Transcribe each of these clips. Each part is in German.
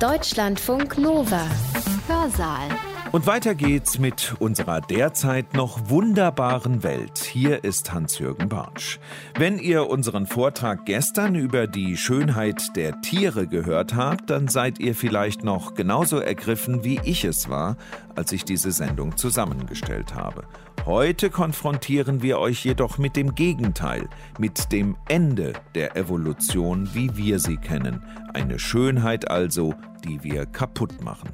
Deutschlandfunk Nova. Hörsaal. Und weiter geht's mit unserer derzeit noch wunderbaren Welt. Hier ist Hans-Jürgen Bartsch. Wenn ihr unseren Vortrag gestern über die Schönheit der Tiere gehört habt, dann seid ihr vielleicht noch genauso ergriffen, wie ich es war, als ich diese Sendung zusammengestellt habe. Heute konfrontieren wir euch jedoch mit dem Gegenteil, mit dem Ende der Evolution, wie wir sie kennen. Eine Schönheit also, die wir kaputt machen.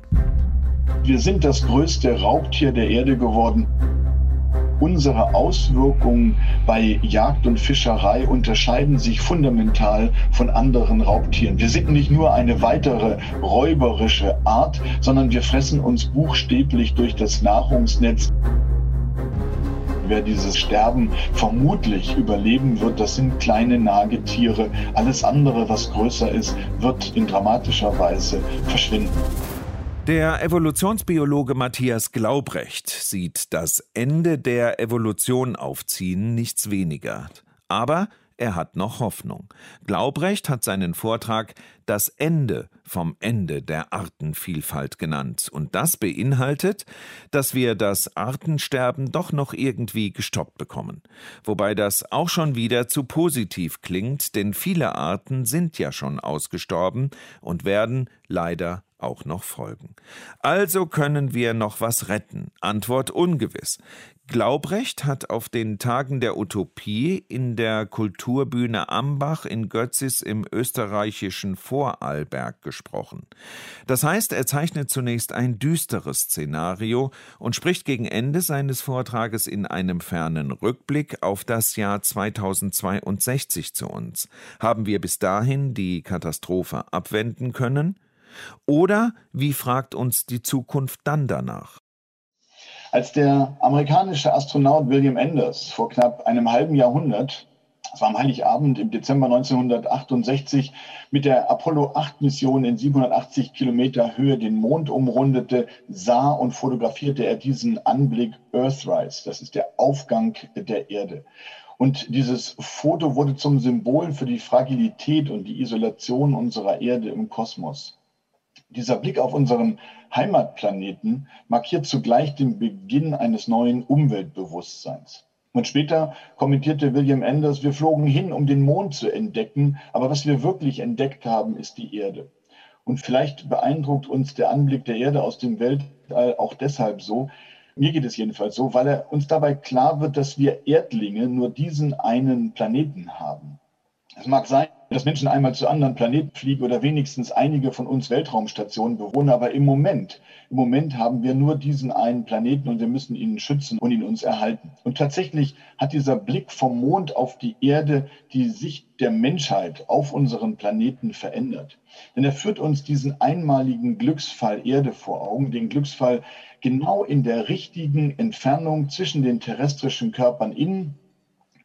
Wir sind das größte Raubtier der Erde geworden. Unsere Auswirkungen bei Jagd und Fischerei unterscheiden sich fundamental von anderen Raubtieren. Wir sind nicht nur eine weitere räuberische Art, sondern wir fressen uns buchstäblich durch das Nahrungsnetz wer dieses Sterben vermutlich überleben wird, das sind kleine Nagetiere. Alles andere, was größer ist, wird in dramatischer Weise verschwinden. Der Evolutionsbiologe Matthias Glaubrecht sieht das Ende der Evolution aufziehen nichts weniger. Aber er hat noch Hoffnung. Glaubrecht hat seinen Vortrag Das Ende vom Ende der Artenvielfalt genannt. Und das beinhaltet, dass wir das Artensterben doch noch irgendwie gestoppt bekommen. Wobei das auch schon wieder zu positiv klingt, denn viele Arten sind ja schon ausgestorben und werden leider auch noch folgen. Also können wir noch was retten? Antwort ungewiss. Glaubrecht hat auf den Tagen der Utopie in der Kulturbühne Ambach in Götzis im österreichischen Vorarlberg gesprochen. Das heißt, er zeichnet zunächst ein düsteres Szenario und spricht gegen Ende seines Vortrages in einem fernen Rückblick auf das Jahr 2062 zu uns. Haben wir bis dahin die Katastrophe abwenden können? Oder wie fragt uns die Zukunft dann danach? Als der amerikanische Astronaut William Enders vor knapp einem halben Jahrhundert, das war am Heiligabend im Dezember 1968, mit der Apollo 8 Mission in 780 Kilometer Höhe den Mond umrundete, sah und fotografierte er diesen Anblick Earthrise. Das ist der Aufgang der Erde. Und dieses Foto wurde zum Symbol für die Fragilität und die Isolation unserer Erde im Kosmos. Dieser Blick auf unseren Heimatplaneten markiert zugleich den Beginn eines neuen Umweltbewusstseins. Und später kommentierte William Anders, wir flogen hin, um den Mond zu entdecken, aber was wir wirklich entdeckt haben, ist die Erde. Und vielleicht beeindruckt uns der Anblick der Erde aus dem Weltall auch deshalb so, mir geht es jedenfalls so, weil er uns dabei klar wird, dass wir Erdlinge nur diesen einen Planeten haben. Es mag sein, dass Menschen einmal zu anderen Planeten fliegen oder wenigstens einige von uns Weltraumstationen bewohnen, aber im Moment, im Moment haben wir nur diesen einen Planeten und wir müssen ihn schützen und ihn uns erhalten. Und tatsächlich hat dieser Blick vom Mond auf die Erde die Sicht der Menschheit auf unseren Planeten verändert. Denn er führt uns diesen einmaligen Glücksfall Erde vor Augen, den Glücksfall genau in der richtigen Entfernung zwischen den terrestrischen Körpern in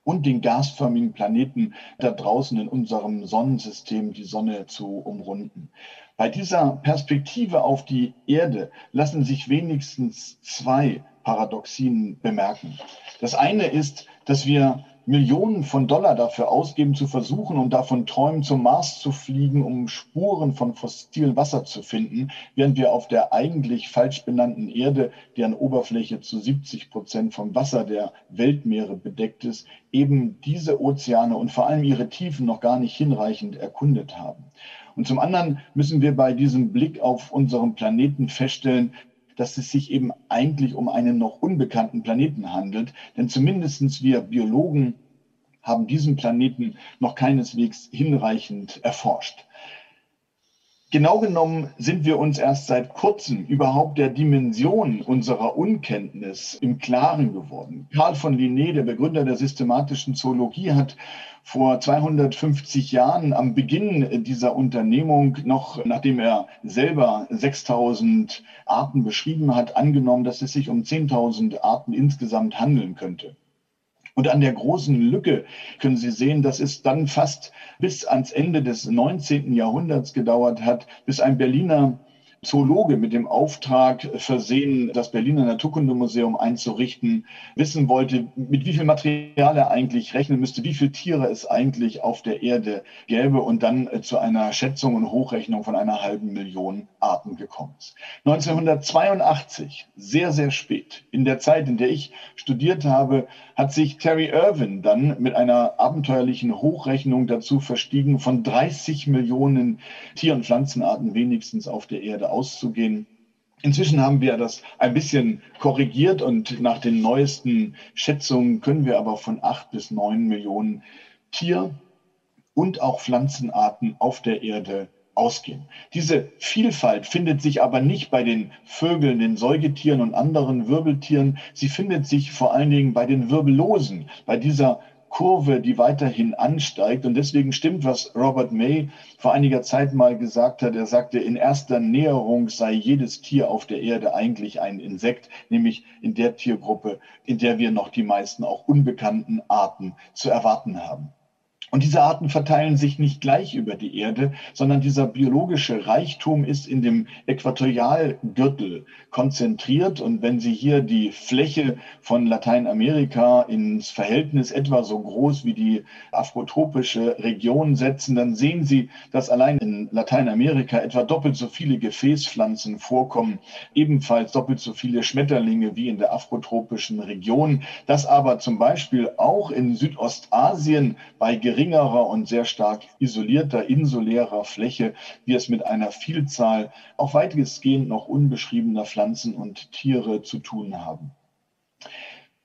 und den gasförmigen Planeten da draußen in unserem Sonnensystem, die Sonne zu umrunden. Bei dieser Perspektive auf die Erde lassen sich wenigstens zwei Paradoxien bemerken. Das eine ist, dass wir Millionen von Dollar dafür ausgeben, zu versuchen und davon träumen, zum Mars zu fliegen, um Spuren von fossilem Wasser zu finden, während wir auf der eigentlich falsch benannten Erde, deren Oberfläche zu 70 Prozent vom Wasser der Weltmeere bedeckt ist, eben diese Ozeane und vor allem ihre Tiefen noch gar nicht hinreichend erkundet haben. Und zum anderen müssen wir bei diesem Blick auf unseren Planeten feststellen, dass es sich eben eigentlich um einen noch unbekannten Planeten handelt. Denn zumindestens wir Biologen haben diesen Planeten noch keineswegs hinreichend erforscht. Genau genommen sind wir uns erst seit kurzem überhaupt der Dimension unserer Unkenntnis im Klaren geworden. Karl von Linné, der Begründer der systematischen Zoologie, hat vor 250 Jahren am Beginn dieser Unternehmung, noch nachdem er selber 6000 Arten beschrieben hat, angenommen, dass es sich um 10.000 Arten insgesamt handeln könnte. Und an der großen Lücke können Sie sehen, dass es dann fast bis ans Ende des 19. Jahrhunderts gedauert hat, bis ein Berliner Zoologe mit dem Auftrag versehen, das Berliner Naturkundemuseum einzurichten, wissen wollte, mit wie viel Material er eigentlich rechnen müsste, wie viele Tiere es eigentlich auf der Erde gäbe und dann äh, zu einer Schätzung und Hochrechnung von einer halben Million Arten gekommen ist. 1982, sehr, sehr spät, in der Zeit, in der ich studiert habe, hat sich Terry Irwin dann mit einer abenteuerlichen Hochrechnung dazu verstiegen, von 30 Millionen Tier- und Pflanzenarten wenigstens auf der Erde auszugehen. Inzwischen haben wir das ein bisschen korrigiert und nach den neuesten Schätzungen können wir aber von acht bis neun Millionen Tier- und auch Pflanzenarten auf der Erde ausgehen. Diese Vielfalt findet sich aber nicht bei den Vögeln, den Säugetieren und anderen Wirbeltieren. Sie findet sich vor allen Dingen bei den Wirbellosen, bei dieser Kurve, die weiterhin ansteigt. Und deswegen stimmt, was Robert May vor einiger Zeit mal gesagt hat. Er sagte, in erster Näherung sei jedes Tier auf der Erde eigentlich ein Insekt, nämlich in der Tiergruppe, in der wir noch die meisten auch unbekannten Arten zu erwarten haben. Und diese Arten verteilen sich nicht gleich über die Erde, sondern dieser biologische Reichtum ist in dem Äquatorialgürtel konzentriert. Und wenn Sie hier die Fläche von Lateinamerika ins Verhältnis etwa so groß wie die afrotropische Region setzen, dann sehen Sie, dass allein in Lateinamerika etwa doppelt so viele Gefäßpflanzen vorkommen, ebenfalls doppelt so viele Schmetterlinge wie in der afrotropischen Region, dass aber zum Beispiel auch in Südostasien bei geringen geringerer und sehr stark isolierter, insulärer Fläche wir es mit einer Vielzahl auch weitestgehend noch unbeschriebener Pflanzen und Tiere zu tun haben.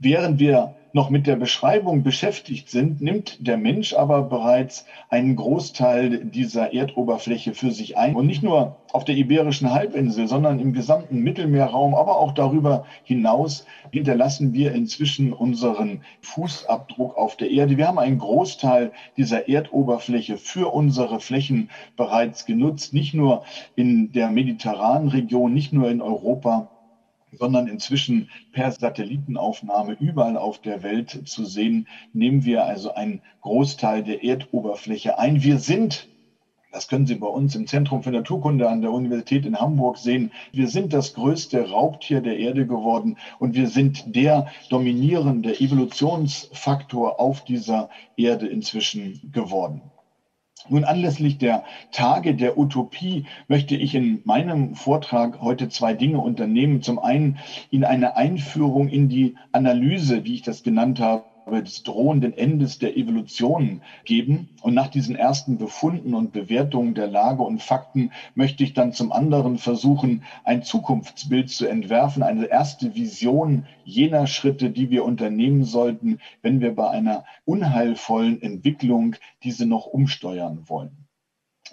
Während wir noch mit der Beschreibung beschäftigt sind, nimmt der Mensch aber bereits einen Großteil dieser Erdoberfläche für sich ein. Und nicht nur auf der Iberischen Halbinsel, sondern im gesamten Mittelmeerraum, aber auch darüber hinaus hinterlassen wir inzwischen unseren Fußabdruck auf der Erde. Wir haben einen Großteil dieser Erdoberfläche für unsere Flächen bereits genutzt, nicht nur in der mediterranen Region, nicht nur in Europa, sondern inzwischen per Satellitenaufnahme überall auf der Welt zu sehen, nehmen wir also einen Großteil der Erdoberfläche ein. Wir sind das können Sie bei uns im Zentrum für Naturkunde an der Universität in Hamburg sehen. Wir sind das größte Raubtier der Erde geworden und wir sind der dominierende Evolutionsfaktor auf dieser Erde inzwischen geworden. Nun, anlässlich der Tage der Utopie möchte ich in meinem Vortrag heute zwei Dinge unternehmen. Zum einen Ihnen eine Einführung in die Analyse, wie ich das genannt habe, des drohenden Endes der Evolution geben. Und nach diesen ersten Befunden und Bewertungen der Lage und Fakten möchte ich dann zum anderen versuchen, ein Zukunftsbild zu entwerfen, eine erste Vision jener Schritte, die wir unternehmen sollten, wenn wir bei einer unheilvollen Entwicklung diese noch umsteuern wollen.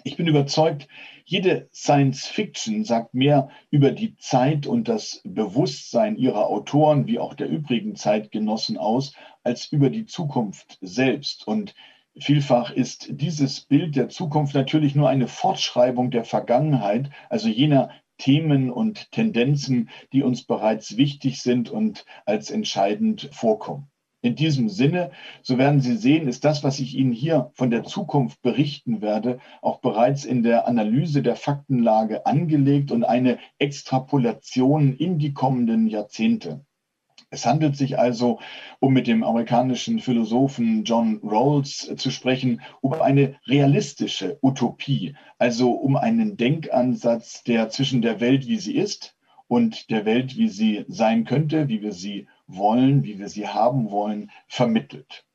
Ich bin überzeugt, jede Science Fiction sagt mehr über die Zeit und das Bewusstsein ihrer Autoren wie auch der übrigen Zeitgenossen aus, als über die Zukunft selbst. Und vielfach ist dieses Bild der Zukunft natürlich nur eine Fortschreibung der Vergangenheit, also jener Themen und Tendenzen, die uns bereits wichtig sind und als entscheidend vorkommen. In diesem Sinne, so werden Sie sehen, ist das, was ich Ihnen hier von der Zukunft berichten werde, auch bereits in der Analyse der Faktenlage angelegt und eine Extrapolation in die kommenden Jahrzehnte. Es handelt sich also, um mit dem amerikanischen Philosophen John Rawls zu sprechen, um eine realistische Utopie, also um einen Denkansatz, der zwischen der Welt, wie sie ist, und der Welt, wie sie sein könnte, wie wir sie wollen, wie wir sie haben wollen, vermittelt.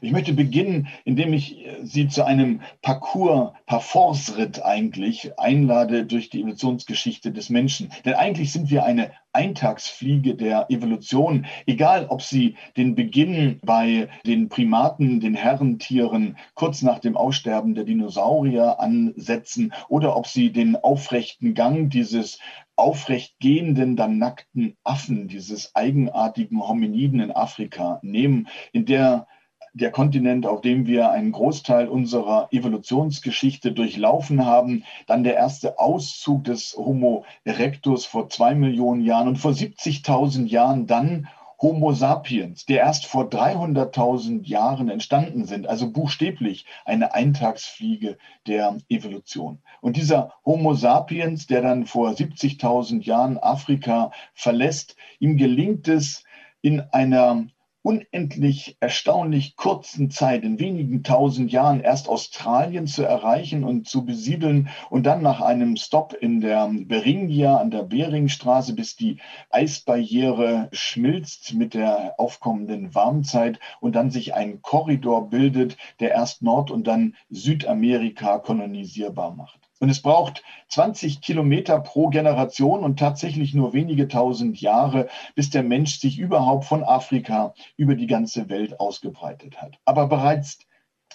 Ich möchte beginnen, indem ich äh, Sie zu einem Parcours, Parforce-Ritt eigentlich einlade durch die Evolutionsgeschichte des Menschen. Denn eigentlich sind wir eine Eintagsfliege der Evolution, egal ob Sie den Beginn bei den Primaten, den Herrentieren kurz nach dem Aussterben der Dinosaurier ansetzen oder ob Sie den aufrechten Gang dieses aufrecht gehenden, dann nackten Affen, dieses eigenartigen Hominiden in Afrika nehmen, in der der Kontinent, auf dem wir einen Großteil unserer Evolutionsgeschichte durchlaufen haben. Dann der erste Auszug des Homo erectus vor zwei Millionen Jahren und vor 70.000 Jahren dann Homo sapiens, der erst vor 300.000 Jahren entstanden sind, also buchstäblich eine Eintagsfliege der Evolution. Und dieser Homo sapiens, der dann vor 70.000 Jahren Afrika verlässt, ihm gelingt es in einer unendlich erstaunlich kurzen Zeit, in wenigen tausend Jahren, erst Australien zu erreichen und zu besiedeln und dann nach einem Stopp in der Beringia an der Beringstraße, bis die Eisbarriere schmilzt mit der aufkommenden Warmzeit und dann sich ein Korridor bildet, der erst Nord- und dann Südamerika kolonisierbar macht. Und es braucht 20 Kilometer pro Generation und tatsächlich nur wenige tausend Jahre, bis der Mensch sich überhaupt von Afrika über die ganze Welt ausgebreitet hat. Aber bereits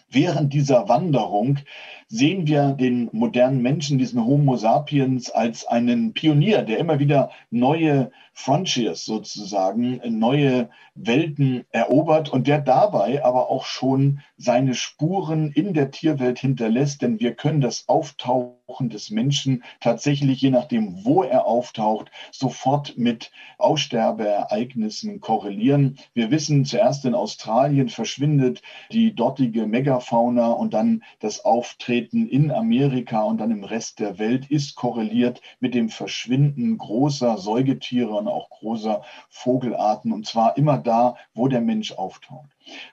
während dieser Wanderung sehen wir den modernen Menschen, diesen Homo sapiens, als einen Pionier, der immer wieder neue Frontiers sozusagen, neue Welten erobert und der dabei aber auch schon seine Spuren in der Tierwelt hinterlässt, denn wir können das Auftauchen des Menschen tatsächlich, je nachdem, wo er auftaucht, sofort mit Aussterbeereignissen korrelieren. Wir wissen, zuerst in Australien verschwindet die dortige Megafauna und dann das Auftreten in Amerika und dann im Rest der Welt ist korreliert mit dem Verschwinden großer Säugetiere und auch großer Vogelarten und zwar immer da, wo der Mensch auftaucht.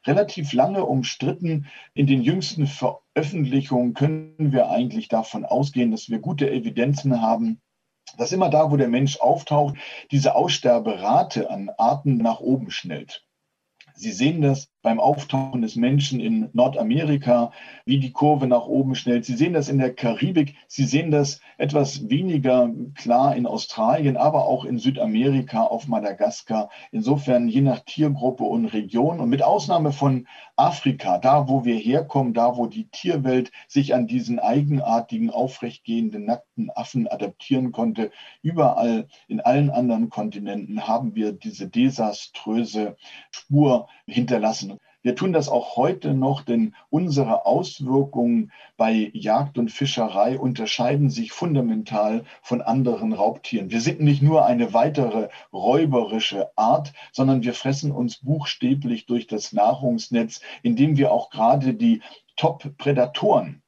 Relativ lange umstritten. In den jüngsten Veröffentlichungen können wir eigentlich davon ausgehen, dass wir gute Evidenzen haben, dass immer da, wo der Mensch auftaucht, diese Aussterberate an Arten nach oben schnellt. Sie sehen das beim Auftauchen des Menschen in Nordamerika, wie die Kurve nach oben schnellt. Sie sehen das in der Karibik. Sie sehen das etwas weniger klar in Australien, aber auch in Südamerika, auf Madagaskar. Insofern je nach Tiergruppe und Region und mit Ausnahme von Afrika, da wo wir herkommen, da wo die Tierwelt sich an diesen eigenartigen, aufrechtgehenden, nackten Affen adaptieren konnte, überall in allen anderen Kontinenten haben wir diese desaströse Spur hinterlassen. Wir tun das auch heute noch, denn unsere Auswirkungen bei Jagd und Fischerei unterscheiden sich fundamental von anderen Raubtieren. Wir sind nicht nur eine weitere räuberische Art, sondern wir fressen uns buchstäblich durch das Nahrungsnetz, indem wir auch gerade die Top-Prädatoren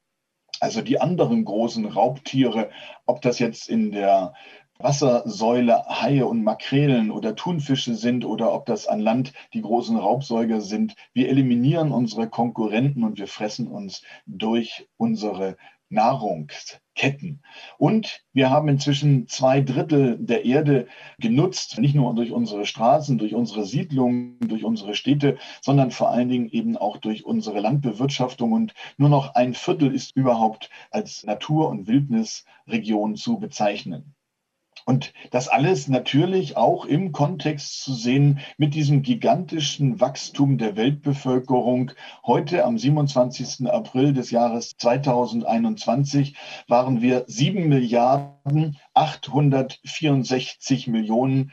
also die anderen großen Raubtiere, ob das jetzt in der Wassersäule Haie und Makrelen oder Thunfische sind oder ob das an Land die großen Raubsäuger sind. Wir eliminieren unsere Konkurrenten und wir fressen uns durch unsere Nahrungsketten. Und wir haben inzwischen zwei Drittel der Erde genutzt, nicht nur durch unsere Straßen, durch unsere Siedlungen, durch unsere Städte, sondern vor allen Dingen eben auch durch unsere Landbewirtschaftung. Und nur noch ein Viertel ist überhaupt als Natur- und Wildnisregion zu bezeichnen. Und das alles natürlich auch im Kontext zu sehen mit diesem gigantischen Wachstum der Weltbevölkerung. Heute am 27. April des Jahres 2021 waren wir 7 Milliarden 864 Millionen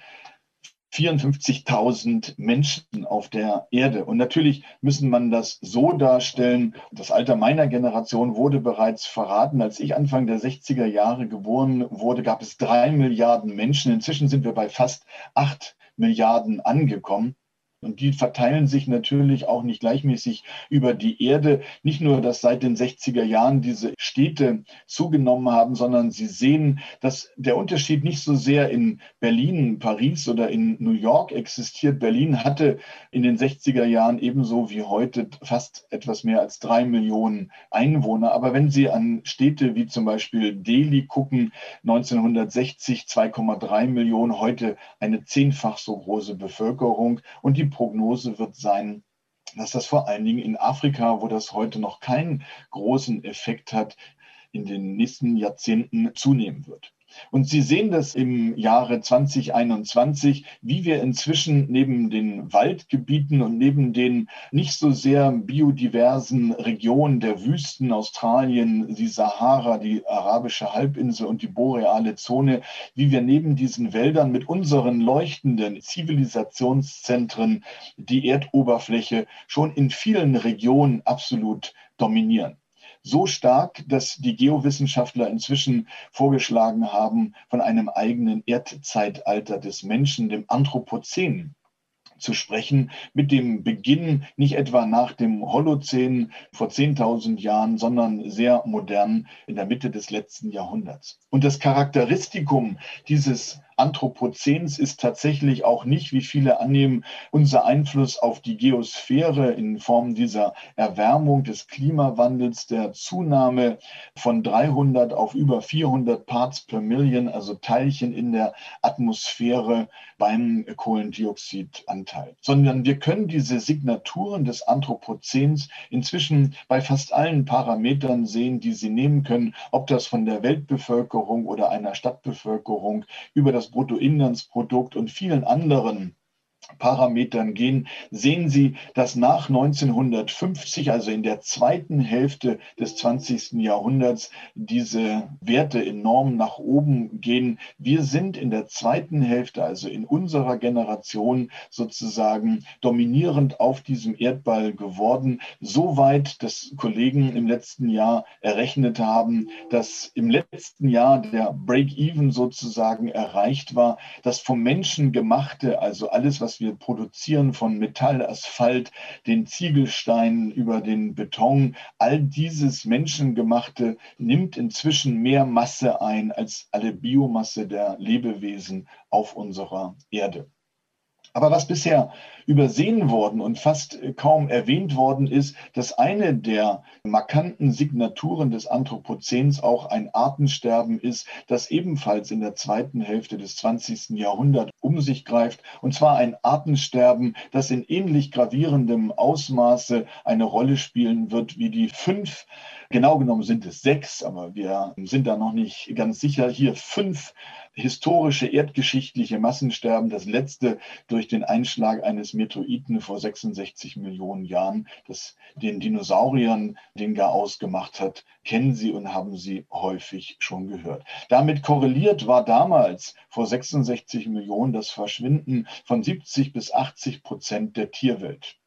54.000 Menschen auf der Erde. Und natürlich müssen man das so darstellen. Das Alter meiner Generation wurde bereits verraten. Als ich Anfang der 60er Jahre geboren wurde, gab es drei Milliarden Menschen. Inzwischen sind wir bei fast acht Milliarden angekommen. Und die verteilen sich natürlich auch nicht gleichmäßig über die Erde. Nicht nur, dass seit den 60er Jahren diese Städte zugenommen haben, sondern sie sehen, dass der Unterschied nicht so sehr in Berlin, Paris oder in New York existiert. Berlin hatte in den 60er Jahren ebenso wie heute fast etwas mehr als drei Millionen Einwohner. Aber wenn Sie an Städte wie zum Beispiel Delhi gucken, 1960 2,3 Millionen, heute eine zehnfach so große Bevölkerung. Und die Prognose wird sein, dass das vor allen Dingen in Afrika, wo das heute noch keinen großen Effekt hat, in den nächsten Jahrzehnten zunehmen wird. Und Sie sehen das im Jahre 2021, wie wir inzwischen neben den Waldgebieten und neben den nicht so sehr biodiversen Regionen der Wüsten, Australien, die Sahara, die arabische Halbinsel und die boreale Zone, wie wir neben diesen Wäldern mit unseren leuchtenden Zivilisationszentren die Erdoberfläche schon in vielen Regionen absolut dominieren so stark, dass die Geowissenschaftler inzwischen vorgeschlagen haben, von einem eigenen Erdzeitalter des Menschen, dem Anthropozän, zu sprechen, mit dem Beginn nicht etwa nach dem Holozän vor 10.000 Jahren, sondern sehr modern in der Mitte des letzten Jahrhunderts. Und das Charakteristikum dieses Anthropozäns ist tatsächlich auch nicht, wie viele annehmen, unser Einfluss auf die Geosphäre in Form dieser Erwärmung des Klimawandels, der Zunahme von 300 auf über 400 Parts per Million, also Teilchen in der Atmosphäre beim Kohlendioxidanteil, sondern wir können diese Signaturen des Anthropozäns inzwischen bei fast allen Parametern sehen, die Sie nehmen können, ob das von der Weltbevölkerung oder einer Stadtbevölkerung über das Bruttoinlandsprodukt und vielen anderen Parametern gehen, sehen Sie, dass nach 1950, also in der zweiten Hälfte des 20. Jahrhunderts, diese Werte enorm nach oben gehen. Wir sind in der zweiten Hälfte, also in unserer Generation sozusagen dominierend auf diesem Erdball geworden, so weit, dass Kollegen im letzten Jahr errechnet haben, dass im letzten Jahr der Break-Even sozusagen erreicht war, das vom Menschen gemachte, also alles, was wir produzieren von Metall, Asphalt, den Ziegelsteinen über den Beton, all dieses Menschengemachte nimmt inzwischen mehr Masse ein als alle Biomasse der Lebewesen auf unserer Erde. Aber was bisher übersehen worden und fast kaum erwähnt worden ist, dass eine der markanten Signaturen des Anthropozäns auch ein Artensterben ist, das ebenfalls in der zweiten Hälfte des 20. Jahrhunderts um sich greift. Und zwar ein Artensterben, das in ähnlich gravierendem Ausmaße eine Rolle spielen wird wie die fünf Genau genommen sind es sechs, aber wir sind da noch nicht ganz sicher. Hier fünf historische erdgeschichtliche Massensterben. Das letzte durch den Einschlag eines Meteoriten vor 66 Millionen Jahren, das den Dinosauriern den gar ausgemacht hat, kennen Sie und haben Sie häufig schon gehört. Damit korreliert war damals vor 66 Millionen das Verschwinden von 70 bis 80 Prozent der Tierwelt.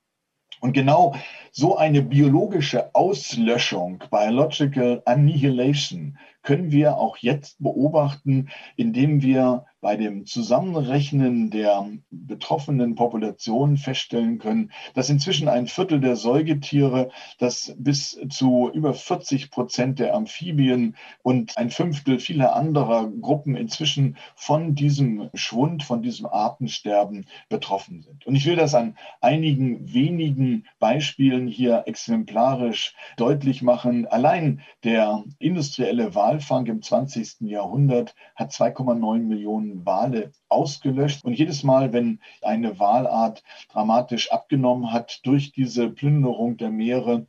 Und genau so eine biologische Auslöschung, Biological Annihilation, können wir auch jetzt beobachten, indem wir bei dem Zusammenrechnen der betroffenen Populationen feststellen können, dass inzwischen ein Viertel der Säugetiere, das bis zu über 40 Prozent der Amphibien und ein Fünftel vieler anderer Gruppen inzwischen von diesem Schwund, von diesem Artensterben betroffen sind. Und ich will das an einigen wenigen Beispielen hier exemplarisch deutlich machen. Allein der industrielle Walfang im 20. Jahrhundert hat 2,9 Millionen Wale ausgelöscht. Und jedes Mal, wenn eine Walart dramatisch abgenommen hat durch diese Plünderung der Meere,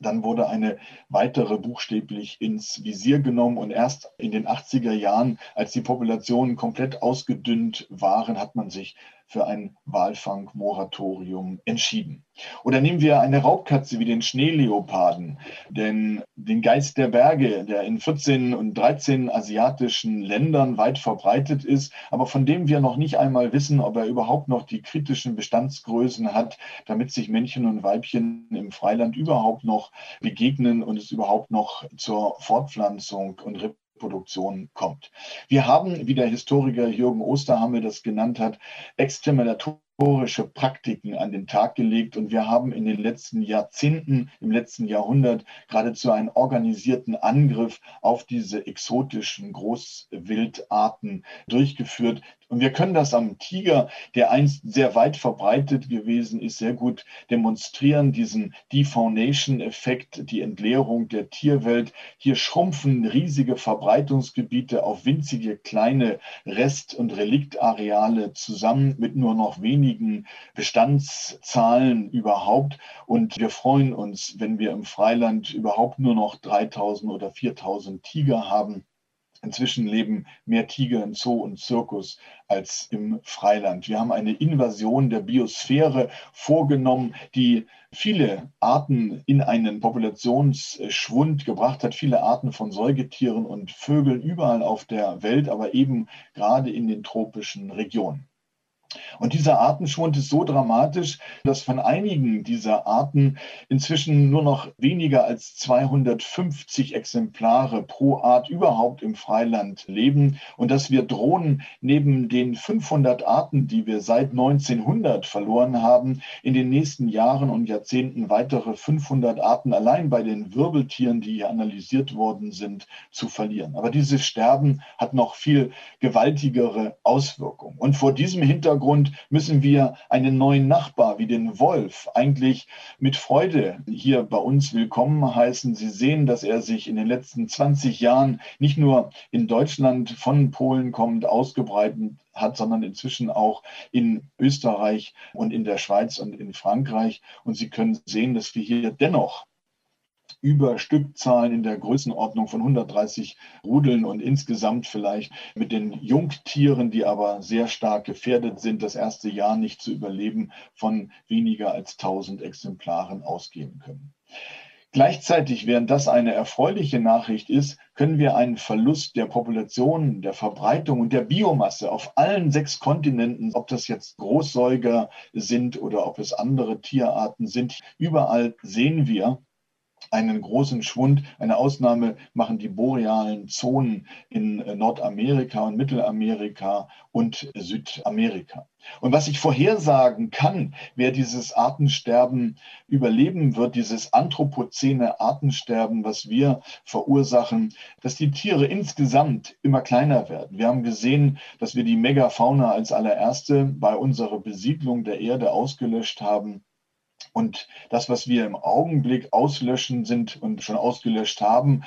dann wurde eine weitere buchstäblich ins Visier genommen und erst in den 80er Jahren, als die Populationen komplett ausgedünnt waren, hat man sich für ein Walfangmoratorium entschieden. Oder nehmen wir eine Raubkatze wie den Schneeleoparden, denn den Geist der Berge, der in 14 und 13 asiatischen Ländern weit verbreitet ist, aber von dem wir noch nicht einmal wissen, ob er überhaupt noch die kritischen Bestandsgrößen hat, damit sich Männchen und Weibchen im Freiland überhaupt noch begegnen und es überhaupt noch zur Fortpflanzung und Produktion kommt. Wir haben, wie der Historiker Jürgen Osterhammel das genannt hat, exterminatorische Praktiken an den Tag gelegt und wir haben in den letzten Jahrzehnten, im letzten Jahrhundert geradezu einen organisierten Angriff auf diese exotischen Großwildarten durchgeführt, und wir können das am Tiger, der einst sehr weit verbreitet gewesen ist, sehr gut demonstrieren, diesen Defaunation-Effekt, die Entleerung der Tierwelt. Hier schrumpfen riesige Verbreitungsgebiete auf winzige kleine Rest- und Reliktareale zusammen mit nur noch wenigen Bestandszahlen überhaupt. Und wir freuen uns, wenn wir im Freiland überhaupt nur noch 3000 oder 4000 Tiger haben. Inzwischen leben mehr Tiger im Zoo und Zirkus als im Freiland. Wir haben eine Invasion der Biosphäre vorgenommen, die viele Arten in einen Populationsschwund gebracht hat, viele Arten von Säugetieren und Vögeln überall auf der Welt, aber eben gerade in den tropischen Regionen. Und dieser Artenschwund ist so dramatisch, dass von einigen dieser Arten inzwischen nur noch weniger als 250 Exemplare pro Art überhaupt im Freiland leben und dass wir drohen, neben den 500 Arten, die wir seit 1900 verloren haben, in den nächsten Jahren und Jahrzehnten weitere 500 Arten allein bei den Wirbeltieren, die hier analysiert worden sind, zu verlieren. Aber dieses Sterben hat noch viel gewaltigere Auswirkungen. Und vor diesem Hintergrund Hintergrund müssen wir einen neuen Nachbar wie den Wolf eigentlich mit Freude hier bei uns willkommen heißen. Sie sehen, dass er sich in den letzten 20 Jahren nicht nur in Deutschland von Polen kommt, ausgebreitet hat, sondern inzwischen auch in Österreich und in der Schweiz und in Frankreich. Und Sie können sehen, dass wir hier dennoch über Stückzahlen in der Größenordnung von 130 Rudeln und insgesamt vielleicht mit den Jungtieren, die aber sehr stark gefährdet sind, das erste Jahr nicht zu überleben, von weniger als 1000 Exemplaren ausgehen können. Gleichzeitig, während das eine erfreuliche Nachricht ist, können wir einen Verlust der Population, der Verbreitung und der Biomasse auf allen sechs Kontinenten, ob das jetzt Großsäuger sind oder ob es andere Tierarten sind, überall sehen wir, einen großen Schwund. Eine Ausnahme machen die borealen Zonen in äh, Nordamerika und Mittelamerika und Südamerika. Und was ich vorhersagen kann, wer dieses Artensterben überleben wird, dieses anthropozäne Artensterben, was wir verursachen, dass die Tiere insgesamt immer kleiner werden. Wir haben gesehen, dass wir die Megafauna als allererste bei unserer Besiedlung der Erde ausgelöscht haben. Und das, was wir im Augenblick auslöschen sind und schon ausgelöscht haben,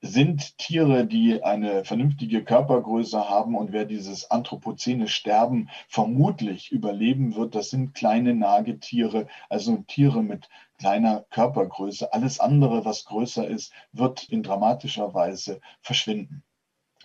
sind Tiere, die eine vernünftige Körpergröße haben. Und wer dieses anthropozäne Sterben vermutlich überleben wird, das sind kleine Nagetiere, also Tiere mit kleiner Körpergröße. Alles andere, was größer ist, wird in dramatischer Weise verschwinden.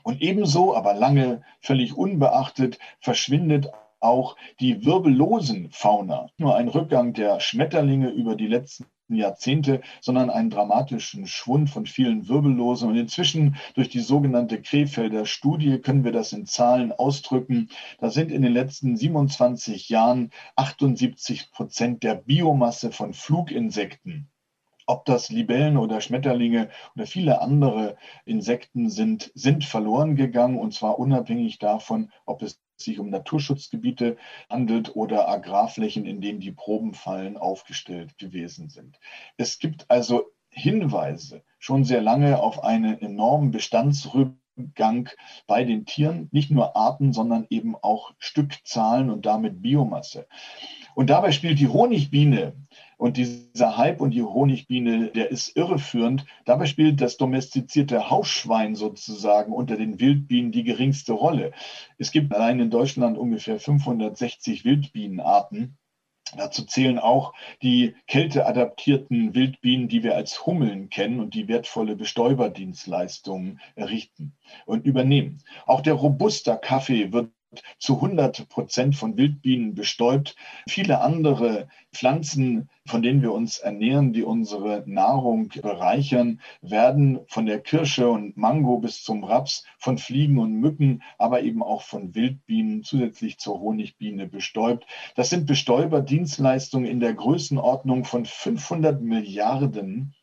Und ebenso, aber lange völlig unbeachtet, verschwindet auch die wirbellosen Fauna. Nur ein Rückgang der Schmetterlinge über die letzten Jahrzehnte, sondern einen dramatischen Schwund von vielen Wirbellosen. Und inzwischen durch die sogenannte Krefelder Studie können wir das in Zahlen ausdrücken. Da sind in den letzten 27 Jahren 78 Prozent der Biomasse von Fluginsekten ob das Libellen oder Schmetterlinge oder viele andere Insekten sind, sind verloren gegangen und zwar unabhängig davon, ob es sich um Naturschutzgebiete handelt oder Agrarflächen, in denen die Probenfallen aufgestellt gewesen sind. Es gibt also Hinweise schon sehr lange auf einen enormen Bestandsrückgang bei den Tieren, nicht nur Arten, sondern eben auch Stückzahlen und damit Biomasse. Und dabei spielt die Honigbiene und dieser Hype und die Honigbiene, der ist irreführend. Dabei spielt das domestizierte Hausschwein sozusagen unter den Wildbienen die geringste Rolle. Es gibt allein in Deutschland ungefähr 560 Wildbienenarten. Dazu zählen auch die kälteadaptierten Wildbienen, die wir als Hummeln kennen und die wertvolle Bestäuberdienstleistungen errichten und übernehmen. Auch der robuster Kaffee wird zu 100 Prozent von Wildbienen bestäubt. Viele andere Pflanzen, von denen wir uns ernähren, die unsere Nahrung bereichern, werden von der Kirsche und Mango bis zum Raps von Fliegen und Mücken, aber eben auch von Wildbienen zusätzlich zur Honigbiene bestäubt. Das sind Bestäuberdienstleistungen in der Größenordnung von 500 Milliarden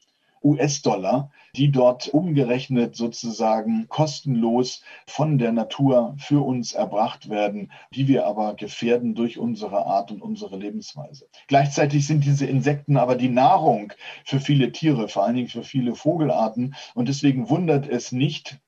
US-Dollar, die dort umgerechnet sozusagen kostenlos von der Natur für uns erbracht werden, die wir aber gefährden durch unsere Art und unsere Lebensweise. Gleichzeitig sind diese Insekten aber die Nahrung für viele Tiere, vor allen Dingen für viele Vogelarten. Und deswegen wundert es nicht,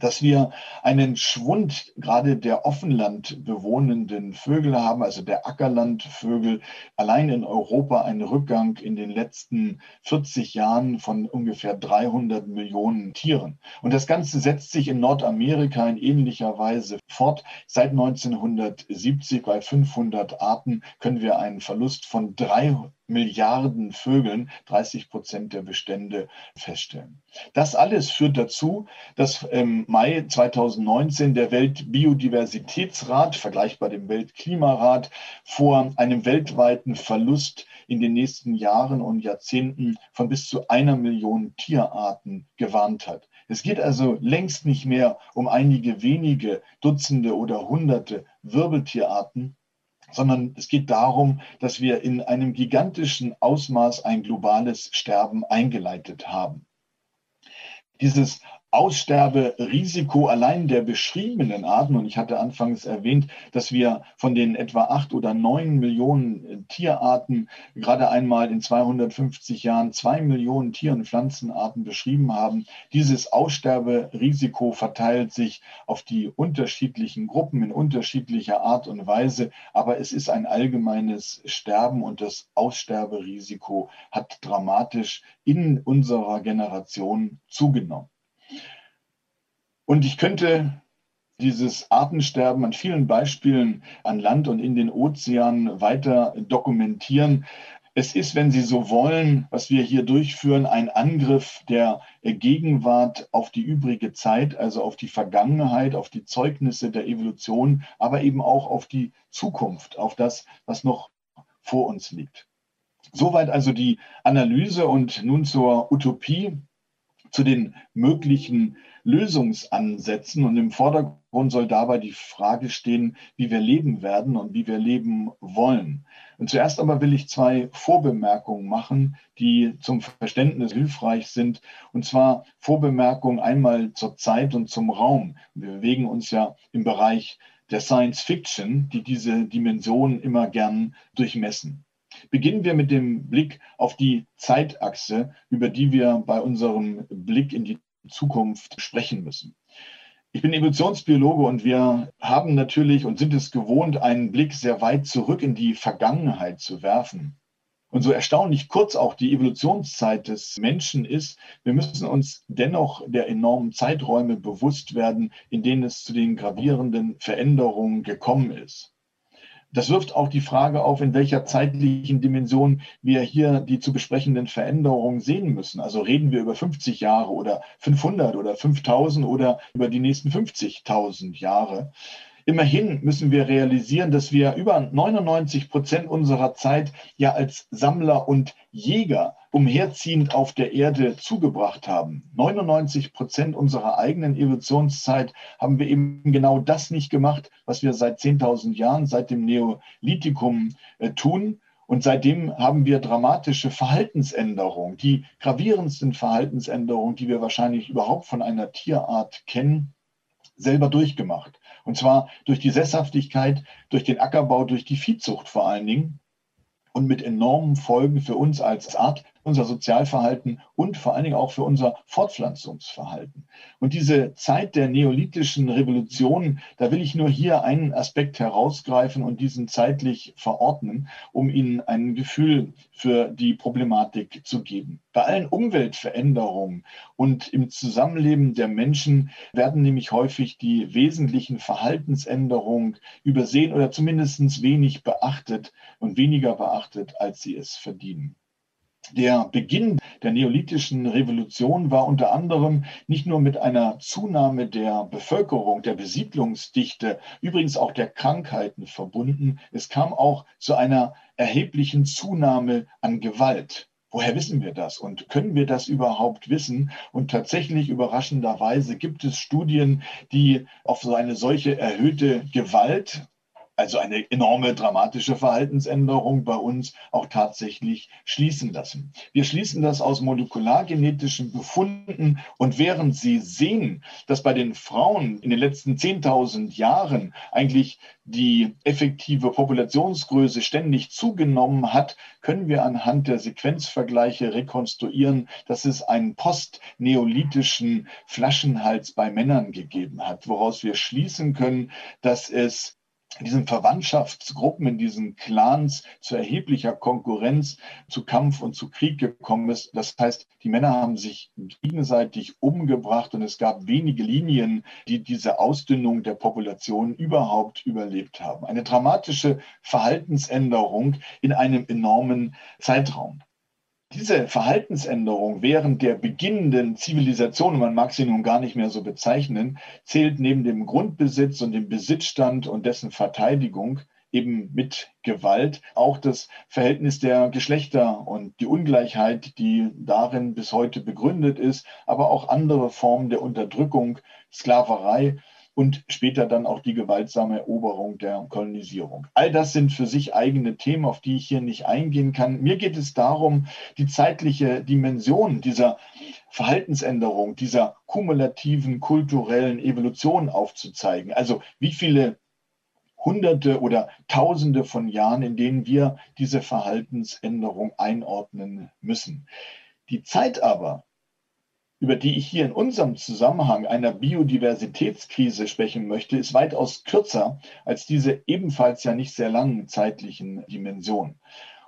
dass wir einen Schwund gerade der Offenland bewohnenden Vögel haben, also der Ackerlandvögel, allein in Europa einen Rückgang in den letzten 40 Jahren von ungefähr 300 Millionen Tieren. Und das Ganze setzt sich in Nordamerika in ähnlicher Weise fort. Seit 1970 bei 500 Arten können wir einen Verlust von 300 Milliarden Vögeln 30 Prozent der Bestände feststellen. Das alles führt dazu, dass im Mai 2019 der Weltbiodiversitätsrat, vergleichbar dem Weltklimarat, vor einem weltweiten Verlust in den nächsten Jahren und Jahrzehnten von bis zu einer Million Tierarten gewarnt hat. Es geht also längst nicht mehr um einige wenige Dutzende oder Hunderte Wirbeltierarten, sondern es geht darum, dass wir in einem gigantischen Ausmaß ein globales Sterben eingeleitet haben. Dieses Aussterberisiko allein der beschriebenen Arten, und ich hatte anfangs erwähnt, dass wir von den etwa acht oder neun Millionen äh, Tierarten gerade einmal in 250 Jahren zwei Millionen Tier- und Pflanzenarten beschrieben haben. Dieses Aussterberisiko verteilt sich auf die unterschiedlichen Gruppen in unterschiedlicher Art und Weise, aber es ist ein allgemeines Sterben und das Aussterberisiko hat dramatisch in unserer Generation zugenommen. Und ich könnte dieses Artensterben an vielen Beispielen an Land und in den Ozeanen weiter dokumentieren. Es ist, wenn Sie so wollen, was wir hier durchführen, ein Angriff der Gegenwart auf die übrige Zeit, also auf die Vergangenheit, auf die Zeugnisse der Evolution, aber eben auch auf die Zukunft, auf das, was noch vor uns liegt. Soweit also die Analyse und nun zur Utopie, zu den möglichen Lösungsansätzen. Und im Vordergrund soll dabei die Frage stehen, wie wir leben werden und wie wir leben wollen. Und zuerst aber will ich zwei Vorbemerkungen machen, die zum Verständnis hilfreich sind. Und zwar Vorbemerkungen einmal zur Zeit und zum Raum. Wir bewegen uns ja im Bereich der Science Fiction, die diese Dimension immer gern durchmessen. Beginnen wir mit dem Blick auf die Zeitachse, über die wir bei unserem Blick in die Zukunft sprechen müssen. Ich bin Evolutionsbiologe und wir haben natürlich und sind es gewohnt, einen Blick sehr weit zurück in die Vergangenheit zu werfen. Und so erstaunlich kurz auch die Evolutionszeit des Menschen ist, wir müssen uns dennoch der enormen Zeiträume bewusst werden, in denen es zu den gravierenden Veränderungen gekommen ist. Das wirft auch die Frage auf, in welcher zeitlichen Dimension wir hier die zu besprechenden Veränderungen sehen müssen. Also reden wir über 50 Jahre oder 500 oder 5000 oder über die nächsten 50.000 Jahre. Immerhin müssen wir realisieren, dass wir über 99 Prozent unserer Zeit ja als Sammler und Jäger umherziehend auf der Erde zugebracht haben. 99 Prozent unserer eigenen Evolutionszeit haben wir eben genau das nicht gemacht, was wir seit 10.000 Jahren, seit dem Neolithikum äh, tun. Und seitdem haben wir dramatische Verhaltensänderungen, die gravierendsten Verhaltensänderungen, die wir wahrscheinlich überhaupt von einer Tierart kennen, selber durchgemacht. Und zwar durch die Sesshaftigkeit, durch den Ackerbau, durch die Viehzucht vor allen Dingen und mit enormen Folgen für uns als Art, unser Sozialverhalten und vor allen Dingen auch für unser Fortpflanzungsverhalten. Und diese Zeit der neolithischen Revolution, da will ich nur hier einen Aspekt herausgreifen und diesen zeitlich verordnen, um Ihnen ein Gefühl für die Problematik zu geben. Bei allen Umweltveränderungen und im Zusammenleben der Menschen werden nämlich häufig die wesentlichen Verhaltensänderungen übersehen oder zumindest wenig beachtet und weniger beachtet, als sie es verdienen. Der Beginn der neolithischen Revolution war unter anderem nicht nur mit einer Zunahme der Bevölkerung, der Besiedlungsdichte, übrigens auch der Krankheiten verbunden. Es kam auch zu einer erheblichen Zunahme an Gewalt. Woher wissen wir das und können wir das überhaupt wissen? Und tatsächlich überraschenderweise gibt es Studien, die auf so eine solche erhöhte Gewalt also eine enorme dramatische Verhaltensänderung bei uns auch tatsächlich schließen lassen. Wir schließen das aus molekulargenetischen Befunden und während Sie sehen, dass bei den Frauen in den letzten 10.000 Jahren eigentlich die effektive Populationsgröße ständig zugenommen hat, können wir anhand der Sequenzvergleiche rekonstruieren, dass es einen postneolithischen Flaschenhals bei Männern gegeben hat, woraus wir schließen können, dass es in diesen Verwandtschaftsgruppen, in diesen Clans zu erheblicher Konkurrenz, zu Kampf und zu Krieg gekommen ist. Das heißt, die Männer haben sich gegenseitig umgebracht und es gab wenige Linien, die diese Ausdünnung der Population überhaupt überlebt haben. Eine dramatische Verhaltensänderung in einem enormen Zeitraum. Diese Verhaltensänderung während der beginnenden Zivilisation, man mag sie nun gar nicht mehr so bezeichnen, zählt neben dem Grundbesitz und dem Besitzstand und dessen Verteidigung eben mit Gewalt auch das Verhältnis der Geschlechter und die Ungleichheit, die darin bis heute begründet ist, aber auch andere Formen der Unterdrückung, Sklaverei, und später dann auch die gewaltsame Eroberung der Kolonisierung. All das sind für sich eigene Themen, auf die ich hier nicht eingehen kann. Mir geht es darum, die zeitliche Dimension dieser Verhaltensänderung, dieser kumulativen kulturellen Evolution aufzuzeigen. Also wie viele Hunderte oder Tausende von Jahren, in denen wir diese Verhaltensänderung einordnen müssen. Die Zeit aber, über die ich hier in unserem Zusammenhang einer Biodiversitätskrise sprechen möchte, ist weitaus kürzer als diese ebenfalls ja nicht sehr langen zeitlichen Dimensionen.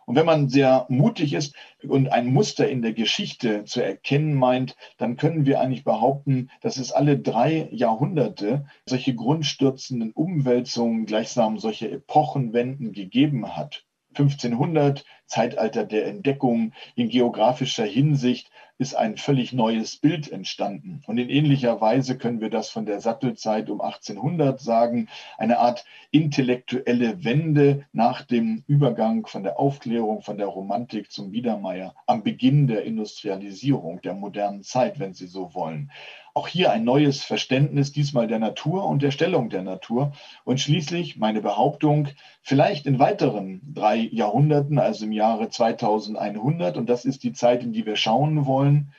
Und wenn man sehr mutig ist und ein Muster in der Geschichte zu erkennen meint, dann können wir eigentlich behaupten, dass es alle drei Jahrhunderte solche grundstürzenden Umwälzungen, gleichsam solche Epochenwenden gegeben hat. 1500, Zeitalter der Entdeckung, in geografischer Hinsicht ist ein völlig neues Bild entstanden. Und in ähnlicher Weise können wir das von der Sattelzeit um 1800 sagen, eine Art intellektuelle Wende nach dem Übergang von der Aufklärung, von der Romantik zum Biedermeier am Beginn der Industrialisierung der modernen Zeit, wenn Sie so wollen. Auch hier ein neues Verständnis, diesmal der Natur und der Stellung der Natur. Und schließlich meine Behauptung, vielleicht in weiteren drei Jahrhunderten, also im Jahre 2100, und das ist die Zeit, in die wir schauen wollen.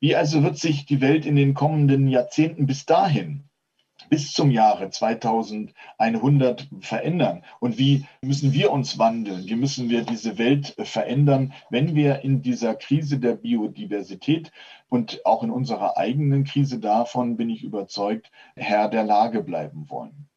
Wie also wird sich die Welt in den kommenden Jahrzehnten bis dahin bis zum Jahre 2100 verändern? Und wie müssen wir uns wandeln? Wie müssen wir diese Welt verändern, wenn wir in dieser Krise der Biodiversität und auch in unserer eigenen Krise davon, bin ich überzeugt, Herr der Lage bleiben wollen?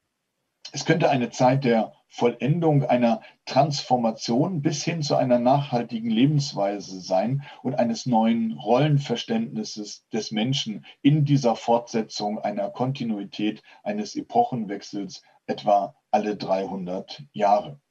Es könnte eine Zeit der Vollendung einer Transformation bis hin zu einer nachhaltigen Lebensweise sein und eines neuen Rollenverständnisses des Menschen in dieser Fortsetzung einer Kontinuität eines Epochenwechsels etwa alle 300 Jahre.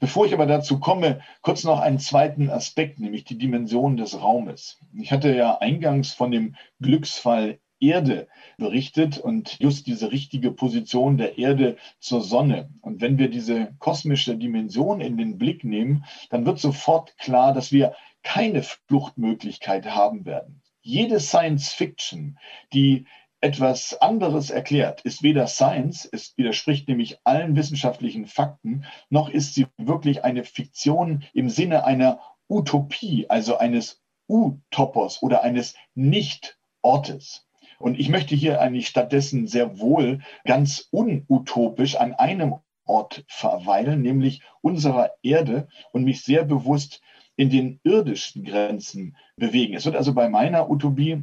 Bevor ich aber dazu komme, kurz noch einen zweiten Aspekt, nämlich die Dimension des Raumes. Ich hatte ja eingangs von dem Glücksfall Erde berichtet und just diese richtige Position der Erde zur Sonne. Und wenn wir diese kosmische Dimension in den Blick nehmen, dann wird sofort klar, dass wir keine Fluchtmöglichkeit haben werden. Jede Science Fiction, die etwas anderes erklärt, ist weder Science, es widerspricht nämlich allen wissenschaftlichen Fakten, noch ist sie wirklich eine Fiktion im Sinne einer Utopie, also eines Utopos oder eines Nicht-Ortes. Und ich möchte hier eigentlich stattdessen sehr wohl ganz unutopisch an einem Ort verweilen, nämlich unserer Erde und mich sehr bewusst in den irdischen Grenzen bewegen. Es wird also bei meiner Utopie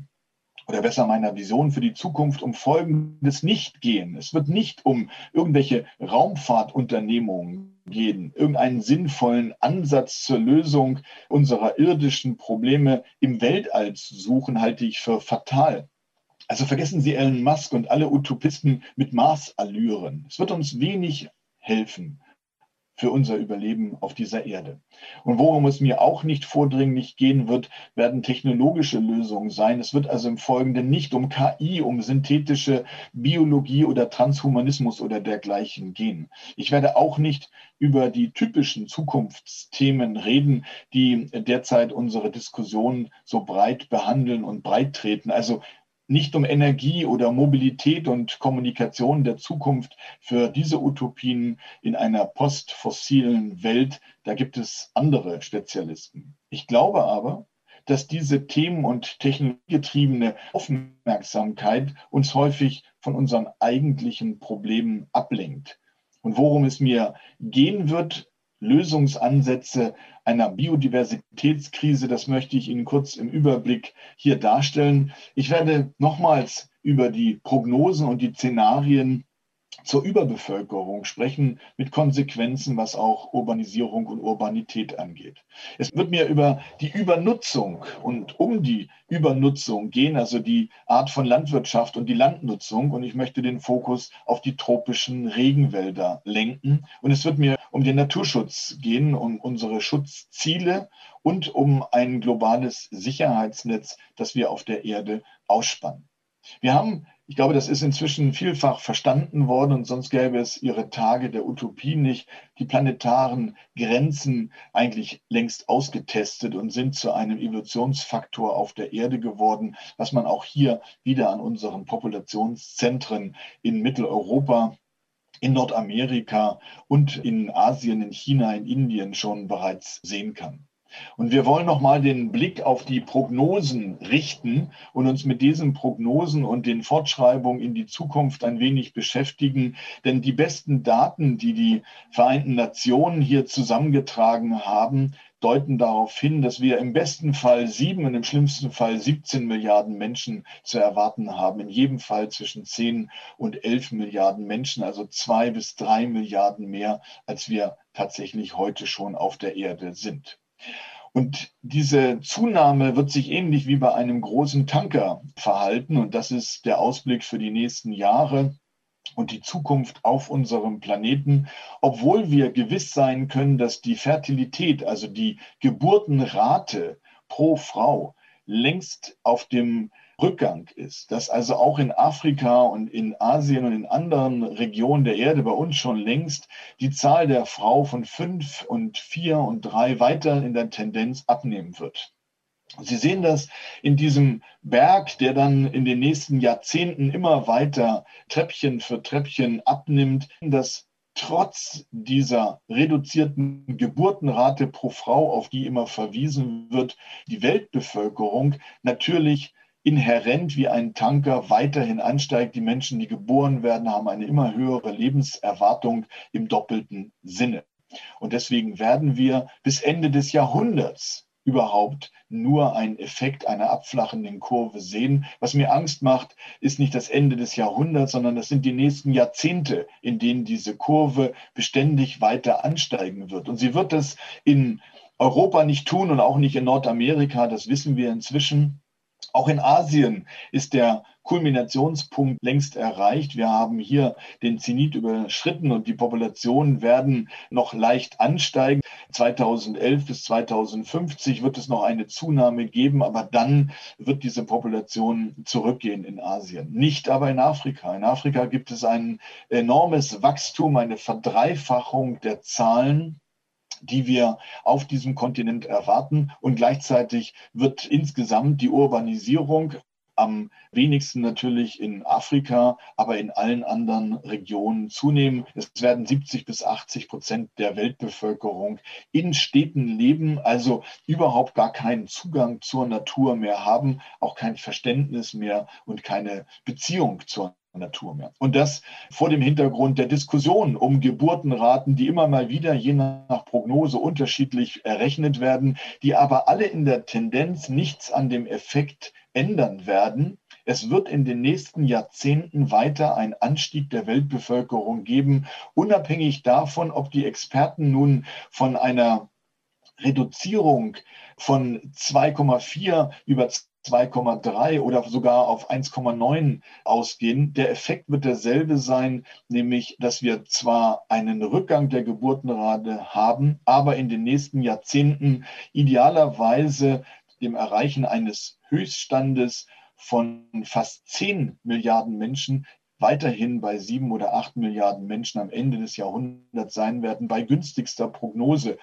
oder besser meiner Vision für die Zukunft um Folgendes nicht gehen. Es wird nicht um irgendwelche Raumfahrtunternehmungen gehen, irgendeinen sinnvollen Ansatz zur Lösung unserer irdischen Probleme im Weltall zu suchen, halte ich für fatal. Also vergessen Sie Elon Musk und alle Utopisten mit Marsallüren. Es wird uns wenig helfen für unser Überleben auf dieser Erde. Und worum es mir auch nicht vordringlich gehen wird, werden technologische Lösungen sein. Es wird also im Folgenden nicht um KI, um synthetische Biologie oder Transhumanismus oder dergleichen gehen. Ich werde auch nicht über die typischen Zukunftsthemen reden, die derzeit unsere Diskussion so breit behandeln und breit treten. Also nicht um Energie oder Mobilität und Kommunikation der Zukunft für diese Utopien in einer postfossilen Welt. Da gibt es andere Spezialisten. Ich glaube aber, dass diese Themen und technologiegetriebene Aufmerksamkeit uns häufig von unseren eigentlichen Problemen ablenkt. Und worum es mir gehen wird, Lösungsansätze einer Biodiversitätskrise. Das möchte ich Ihnen kurz im Überblick hier darstellen. Ich werde nochmals über die Prognosen und die Szenarien zur Überbevölkerung sprechen, mit Konsequenzen, was auch Urbanisierung und Urbanität angeht. Es wird mir über die Übernutzung und um die Übernutzung gehen, also die Art von Landwirtschaft und die Landnutzung. Und ich möchte den Fokus auf die tropischen Regenwälder lenken. Und es wird mir um den Naturschutz gehen, um unsere Schutzziele und um ein globales Sicherheitsnetz, das wir auf der Erde ausspannen. Wir haben Ich glaube, das ist inzwischen vielfach verstanden worden und sonst gäbe es ihre Tage der Utopie nicht. Die planetaren Grenzen eigentlich längst ausgetestet und sind zu einem Evolutionsfaktor auf der Erde geworden, was man auch hier wieder an unseren Populationszentren in Mitteleuropa in Nordamerika und in Asien, in China, in Indien schon bereits sehen kann. Und wir wollen nochmal den Blick auf die Prognosen richten und uns mit diesen Prognosen und den Fortschreibungen in die Zukunft ein wenig beschäftigen. Denn die besten Daten, die die Vereinten Nationen hier zusammengetragen haben, deuten darauf hin, dass wir im besten Fall sieben und im schlimmsten Fall 17 Milliarden Menschen zu erwarten haben. In jedem Fall zwischen 10 und 11 Milliarden Menschen, also zwei bis drei Milliarden mehr, als wir tatsächlich heute schon auf der Erde sind. Und diese Zunahme wird sich ähnlich wie bei einem großen Tanker verhalten. Und das ist der Ausblick für die nächsten Jahre und die Zukunft auf unserem Planeten, obwohl wir gewiss sein können, dass die Fertilität, also die Geburtenrate pro Frau längst auf dem Rückgang ist, dass also auch in Afrika und in Asien und in anderen Regionen der Erde bei uns schon längst die Zahl der Frau von fünf und vier und drei weiter in der Tendenz abnehmen wird. Sie sehen das in diesem Berg, der dann in den nächsten Jahrzehnten immer weiter Treppchen für Treppchen abnimmt, dass trotz dieser reduzierten Geburtenrate pro Frau, auf die immer verwiesen wird, die Weltbevölkerung natürlich inhärent wie ein Tanker weiterhin ansteigt. Die Menschen, die geboren werden, haben eine immer höhere Lebenserwartung im doppelten Sinne. Und deswegen werden wir bis Ende des Jahrhunderts überhaupt nur einen Effekt einer abflachenden Kurve sehen. Was mir Angst macht, ist nicht das Ende des Jahrhunderts, sondern das sind die nächsten Jahrzehnte, in denen diese Kurve beständig weiter ansteigen wird. Und sie wird das in Europa nicht tun und auch nicht in Nordamerika, das wissen wir inzwischen. Auch in Asien ist der Kulminationspunkt längst erreicht. Wir haben hier den Zenit überschritten und die Populationen werden noch leicht ansteigen. 2011 bis 2050 wird es noch eine Zunahme geben, aber dann wird diese Population zurückgehen in Asien. Nicht aber in Afrika. In Afrika gibt es ein enormes Wachstum, eine Verdreifachung der Zahlen die wir auf diesem Kontinent erwarten. Und gleichzeitig wird insgesamt die Urbanisierung am wenigsten natürlich in Afrika, aber in allen anderen Regionen zunehmen. Es werden 70 bis 80 Prozent der Weltbevölkerung in Städten leben, also überhaupt gar keinen Zugang zur Natur mehr haben, auch kein Verständnis mehr und keine Beziehung zur Natur mehr. Und das vor dem Hintergrund der Diskussion um Geburtenraten, die immer mal wieder je nach Prognose unterschiedlich errechnet werden, die aber alle in der Tendenz nichts an dem Effekt ändern werden. Es wird in den nächsten Jahrzehnten weiter einen Anstieg der Weltbevölkerung geben, unabhängig davon, ob die Experten nun von einer Reduzierung von 2,4 über 2,3 oder sogar auf 1,9 ausgehen. Der Effekt wird derselbe sein, nämlich dass wir zwar einen Rückgang der Geburtenrate haben, aber in den nächsten Jahrzehnten idealerweise dem Erreichen eines Höchststandes von fast 10 Milliarden Menschen weiterhin bei sieben oder acht Milliarden Menschen am Ende des Jahrhunderts sein werden, bei günstigster Prognose.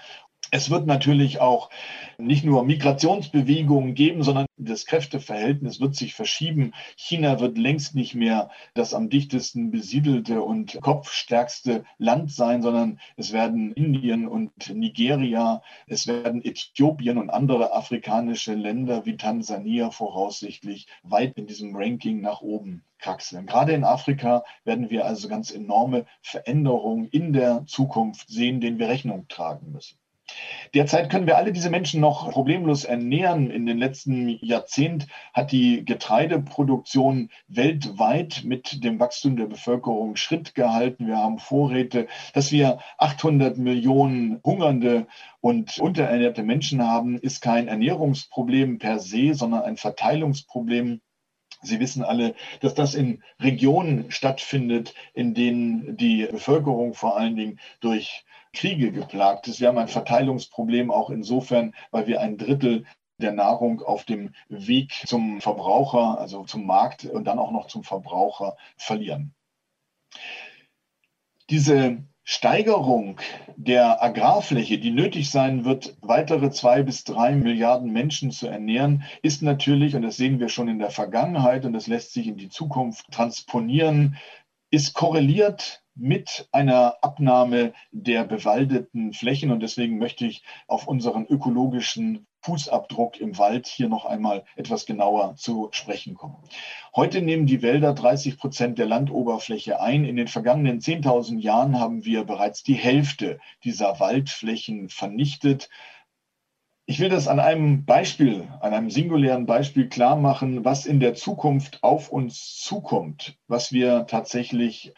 Es wird natürlich auch nicht nur Migrationsbewegungen geben, sondern das Kräfteverhältnis wird sich verschieben. China wird längst nicht mehr das am dichtesten besiedelte und kopfstärkste Land sein, sondern es werden Indien und Nigeria, es werden Äthiopien und andere afrikanische Länder wie Tansania voraussichtlich weit in diesem Ranking nach oben kraxeln. Gerade in Afrika werden wir also ganz enorme Veränderungen in der Zukunft sehen, denen wir Rechnung tragen müssen. Derzeit können wir alle diese Menschen noch problemlos ernähren. In den letzten Jahrzehnten hat die Getreideproduktion weltweit mit dem Wachstum der Bevölkerung Schritt gehalten. Wir haben Vorräte, dass wir 800 Millionen hungernde und unterernährte Menschen haben, ist kein Ernährungsproblem per se, sondern ein Verteilungsproblem. Sie wissen alle, dass das in Regionen stattfindet, in denen die Bevölkerung vor allen Dingen durch Kriege geplagt ist. Wir haben ein Verteilungsproblem auch insofern, weil wir ein Drittel der Nahrung auf dem Weg zum Verbraucher, also zum Markt und dann auch noch zum Verbraucher verlieren. Diese Steigerung der Agrarfläche, die nötig sein wird, weitere zwei bis drei Milliarden Menschen zu ernähren, ist natürlich, und das sehen wir schon in der Vergangenheit und das lässt sich in die Zukunft transponieren, ist korreliert mit einer Abnahme der bewaldeten Flächen. Und deswegen möchte ich auf unseren ökologischen Fußabdruck im Wald hier noch einmal etwas genauer zu sprechen kommen. Heute nehmen die Wälder 30 Prozent der Landoberfläche ein. In den vergangenen 10.000 Jahren haben wir bereits die Hälfte dieser Waldflächen vernichtet. Ich will das an einem Beispiel, an einem singulären Beispiel klar machen, was in der Zukunft auf uns zukommt, was wir tatsächlich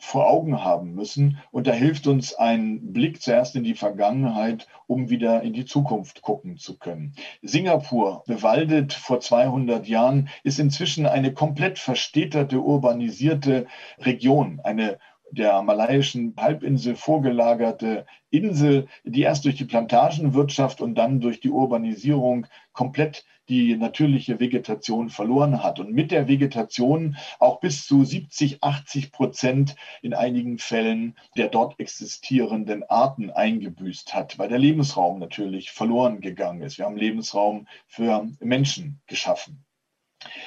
vor Augen haben müssen. Und da hilft uns ein Blick zuerst in die Vergangenheit, um wieder in die Zukunft gucken zu können. Singapur, bewaldet vor 200 Jahren, ist inzwischen eine komplett verstädterte, urbanisierte Region, eine der malaiischen Halbinsel vorgelagerte Insel, die erst durch die Plantagenwirtschaft und dann durch die Urbanisierung komplett die natürliche Vegetation verloren hat und mit der Vegetation auch bis zu 70, 80 Prozent in einigen Fällen der dort existierenden Arten eingebüßt hat, weil der Lebensraum natürlich verloren gegangen ist. Wir haben Lebensraum für Menschen geschaffen.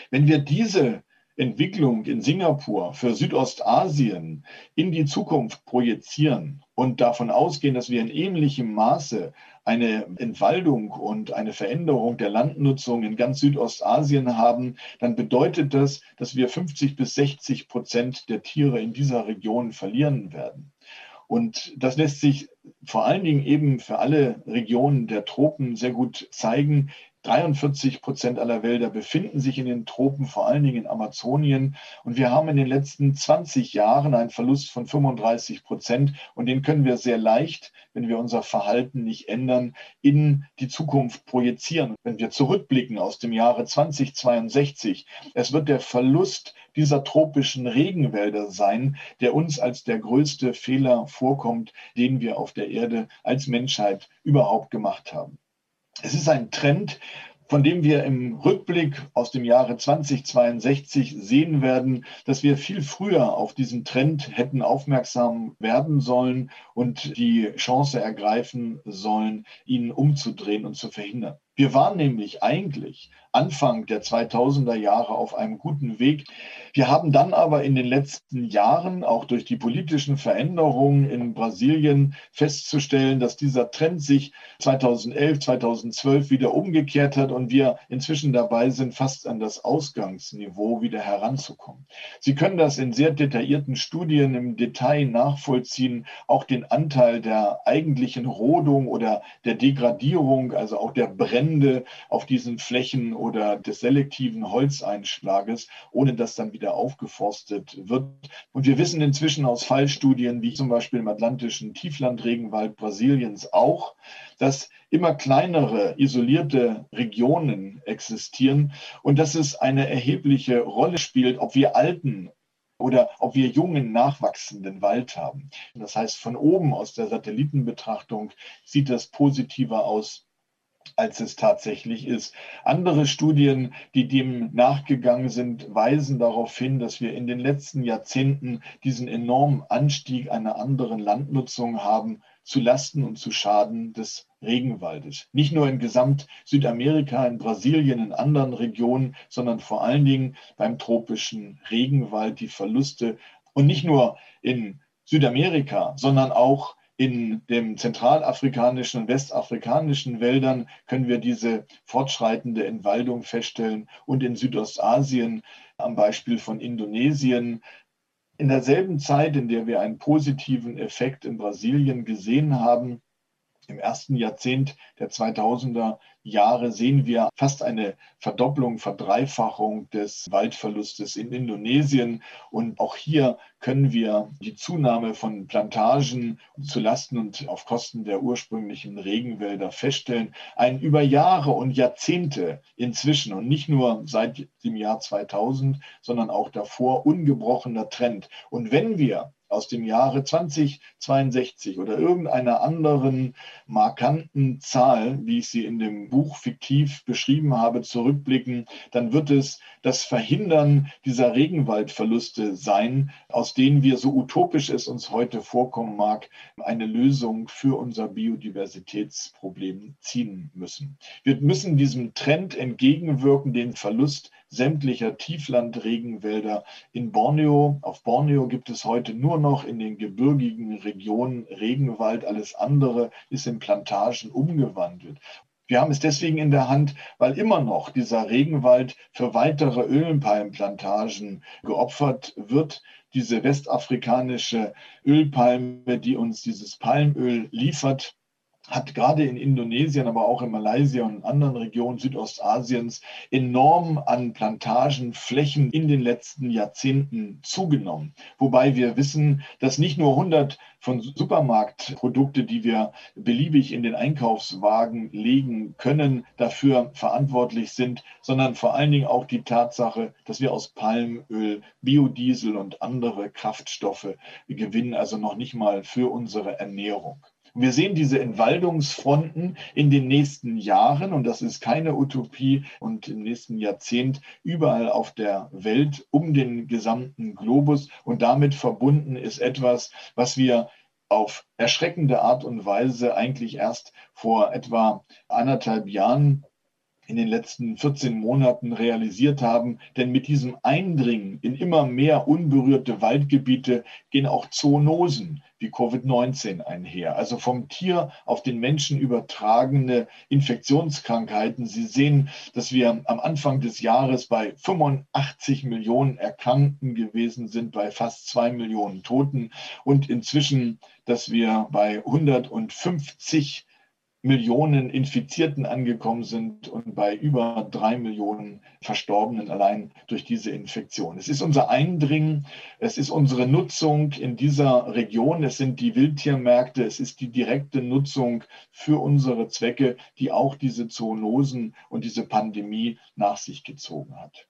Wenn wir diese Entwicklung in Singapur für Südostasien in die Zukunft projizieren und davon ausgehen, dass wir in ähnlichem Maße eine Entwaldung und eine Veränderung der Landnutzung in ganz Südostasien haben, dann bedeutet das, dass wir 50 bis 60 Prozent der Tiere in dieser Region verlieren werden. Und das lässt sich vor allen Dingen eben für alle Regionen der Tropen sehr gut zeigen, 43 Prozent aller Wälder befinden sich in den Tropen, vor allen Dingen in Amazonien. Und wir haben in den letzten 20 Jahren einen Verlust von 35 Prozent. Und den können wir sehr leicht, wenn wir unser Verhalten nicht ändern, in die Zukunft projizieren. Wenn wir zurückblicken aus dem Jahre 2062, es wird der Verlust dieser tropischen Regenwälder sein, der uns als der größte Fehler vorkommt, den wir auf der Erde als Menschheit überhaupt gemacht haben. Es ist ein Trend, von dem wir im Rückblick aus dem Jahre 2062 sehen werden, dass wir viel früher auf diesen Trend hätten aufmerksam werden sollen und die Chance ergreifen sollen, ihn umzudrehen und zu verhindern. Wir waren nämlich eigentlich Anfang der 2000er Jahre auf einem guten Weg. Wir haben dann aber in den letzten Jahren, auch durch die politischen Veränderungen in Brasilien, festzustellen, dass dieser Trend sich 2011, 2012 wieder umgekehrt hat und wir inzwischen dabei sind, fast an das Ausgangsniveau wieder heranzukommen. Sie können das in sehr detaillierten Studien im Detail nachvollziehen, auch den Anteil der eigentlichen Rodung oder der Degradierung, also auch der Brände auf diesen Flächen oder des selektiven Holzeinschlages, ohne dass dann wieder aufgeforstet wird. Und wir wissen inzwischen aus Fallstudien, wie zum Beispiel im atlantischen Tieflandregenwald Brasiliens auch, dass immer kleinere isolierte Regionen existieren und dass es eine erhebliche Rolle spielt, ob wir alten oder ob wir jungen, nachwachsenden Wald haben. Das heißt, von oben aus der Satellitenbetrachtung sieht das positiver aus als es tatsächlich ist. Andere Studien, die dem nachgegangen sind, weisen darauf hin, dass wir in den letzten Jahrzehnten diesen enormen Anstieg einer anderen Landnutzung haben, zu Lasten und zu Schaden des Regenwaldes. Nicht nur in Gesamt Südamerika, in Brasilien, in anderen Regionen, sondern vor allen Dingen beim tropischen Regenwald die Verluste und nicht nur in Südamerika, sondern auch in den zentralafrikanischen und westafrikanischen Wäldern können wir diese fortschreitende Entwaldung feststellen und in Südostasien am Beispiel von Indonesien. In derselben Zeit, in der wir einen positiven Effekt in Brasilien gesehen haben, im ersten Jahrzehnt der 2000er Jahre sehen wir fast eine Verdopplung, Verdreifachung des Waldverlustes in Indonesien. Und auch hier können wir die Zunahme von Plantagen zu Lasten und auf Kosten der ursprünglichen Regenwälder feststellen. Ein über Jahre und Jahrzehnte inzwischen und nicht nur seit dem Jahr 2000, sondern auch davor ungebrochener Trend. Und wenn wir aus dem Jahre 2062 oder irgendeiner anderen markanten Zahl, wie ich sie in dem Buch fiktiv beschrieben habe, zurückblicken, dann wird es das Verhindern dieser Regenwaldverluste sein, aus denen wir, so utopisch es uns heute vorkommen mag, eine Lösung für unser Biodiversitätsproblem ziehen müssen. Wir müssen diesem Trend entgegenwirken, den Verlust sämtlicher Tieflandregenwälder in Borneo. Auf Borneo gibt es heute nur noch in den gebirgigen Regionen Regenwald. Alles andere ist in Plantagen umgewandelt. Wir haben es deswegen in der Hand, weil immer noch dieser Regenwald für weitere Ölpalmplantagen geopfert wird. Diese westafrikanische Ölpalme, die uns dieses Palmöl liefert, hat gerade in Indonesien, aber auch in Malaysia und anderen Regionen Südostasiens enorm an Plantagenflächen in den letzten Jahrzehnten zugenommen. Wobei wir wissen, dass nicht nur 100 von Supermarktprodukte, die wir beliebig in den Einkaufswagen legen können, dafür verantwortlich sind, sondern vor allen Dingen auch die Tatsache, dass wir aus Palmöl Biodiesel und andere Kraftstoffe gewinnen, also noch nicht mal für unsere Ernährung. Wir sehen diese Entwaldungsfronten in den nächsten Jahren, und das ist keine Utopie, und im nächsten Jahrzehnt überall auf der Welt, um den gesamten Globus. Und damit verbunden ist etwas, was wir auf erschreckende Art und Weise eigentlich erst vor etwa anderthalb Jahren in den letzten 14 Monaten realisiert haben. Denn mit diesem Eindringen in immer mehr unberührte Waldgebiete gehen auch Zoonosen wie Covid-19 einher. Also vom Tier auf den Menschen übertragene Infektionskrankheiten. Sie sehen, dass wir am Anfang des Jahres bei 85 Millionen Erkrankten gewesen sind, bei fast zwei Millionen Toten und inzwischen, dass wir bei 150 Millionen Infizierten angekommen sind und bei über drei Millionen Verstorbenen allein durch diese Infektion. Es ist unser Eindringen, es ist unsere Nutzung in dieser Region, es sind die Wildtiermärkte, es ist die direkte Nutzung für unsere Zwecke, die auch diese Zoonosen und diese Pandemie nach sich gezogen hat.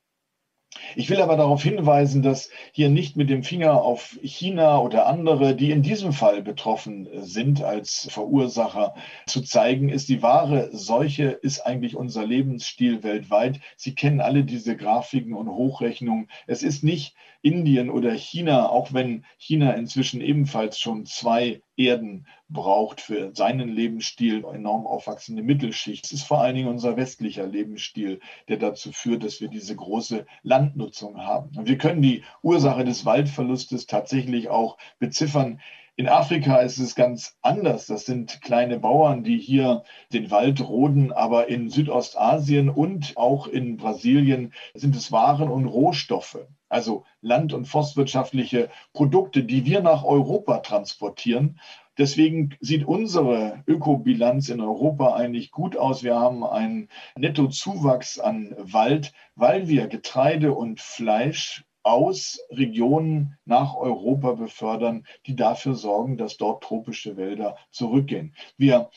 Ich will aber darauf hinweisen, dass hier nicht mit dem Finger auf China oder andere, die in diesem Fall betroffen sind als Verursacher, zu zeigen ist. Die wahre Seuche ist eigentlich unser Lebensstil weltweit. Sie kennen alle diese Grafiken und Hochrechnungen. Es ist nicht Indien oder China, auch wenn China inzwischen ebenfalls schon zwei Erden braucht für seinen Lebensstil, enorm aufwachsende Mittelschicht. Es ist vor allen Dingen unser westlicher Lebensstil, der dazu führt, dass wir diese große Landnutzung haben. Und wir können die Ursache des Waldverlustes tatsächlich auch beziffern. In Afrika ist es ganz anders. Das sind kleine Bauern, die hier den Wald roden, aber in Südostasien und auch in Brasilien sind es Waren und Rohstoffe also land- und forstwirtschaftliche Produkte, die wir nach Europa transportieren. Deswegen sieht unsere Ökobilanz in Europa eigentlich gut aus. Wir haben einen Nettozuwachs an Wald, weil wir Getreide und Fleisch aus Regionen nach Europa befördern, die dafür sorgen, dass dort tropische Wälder zurückgehen. Wir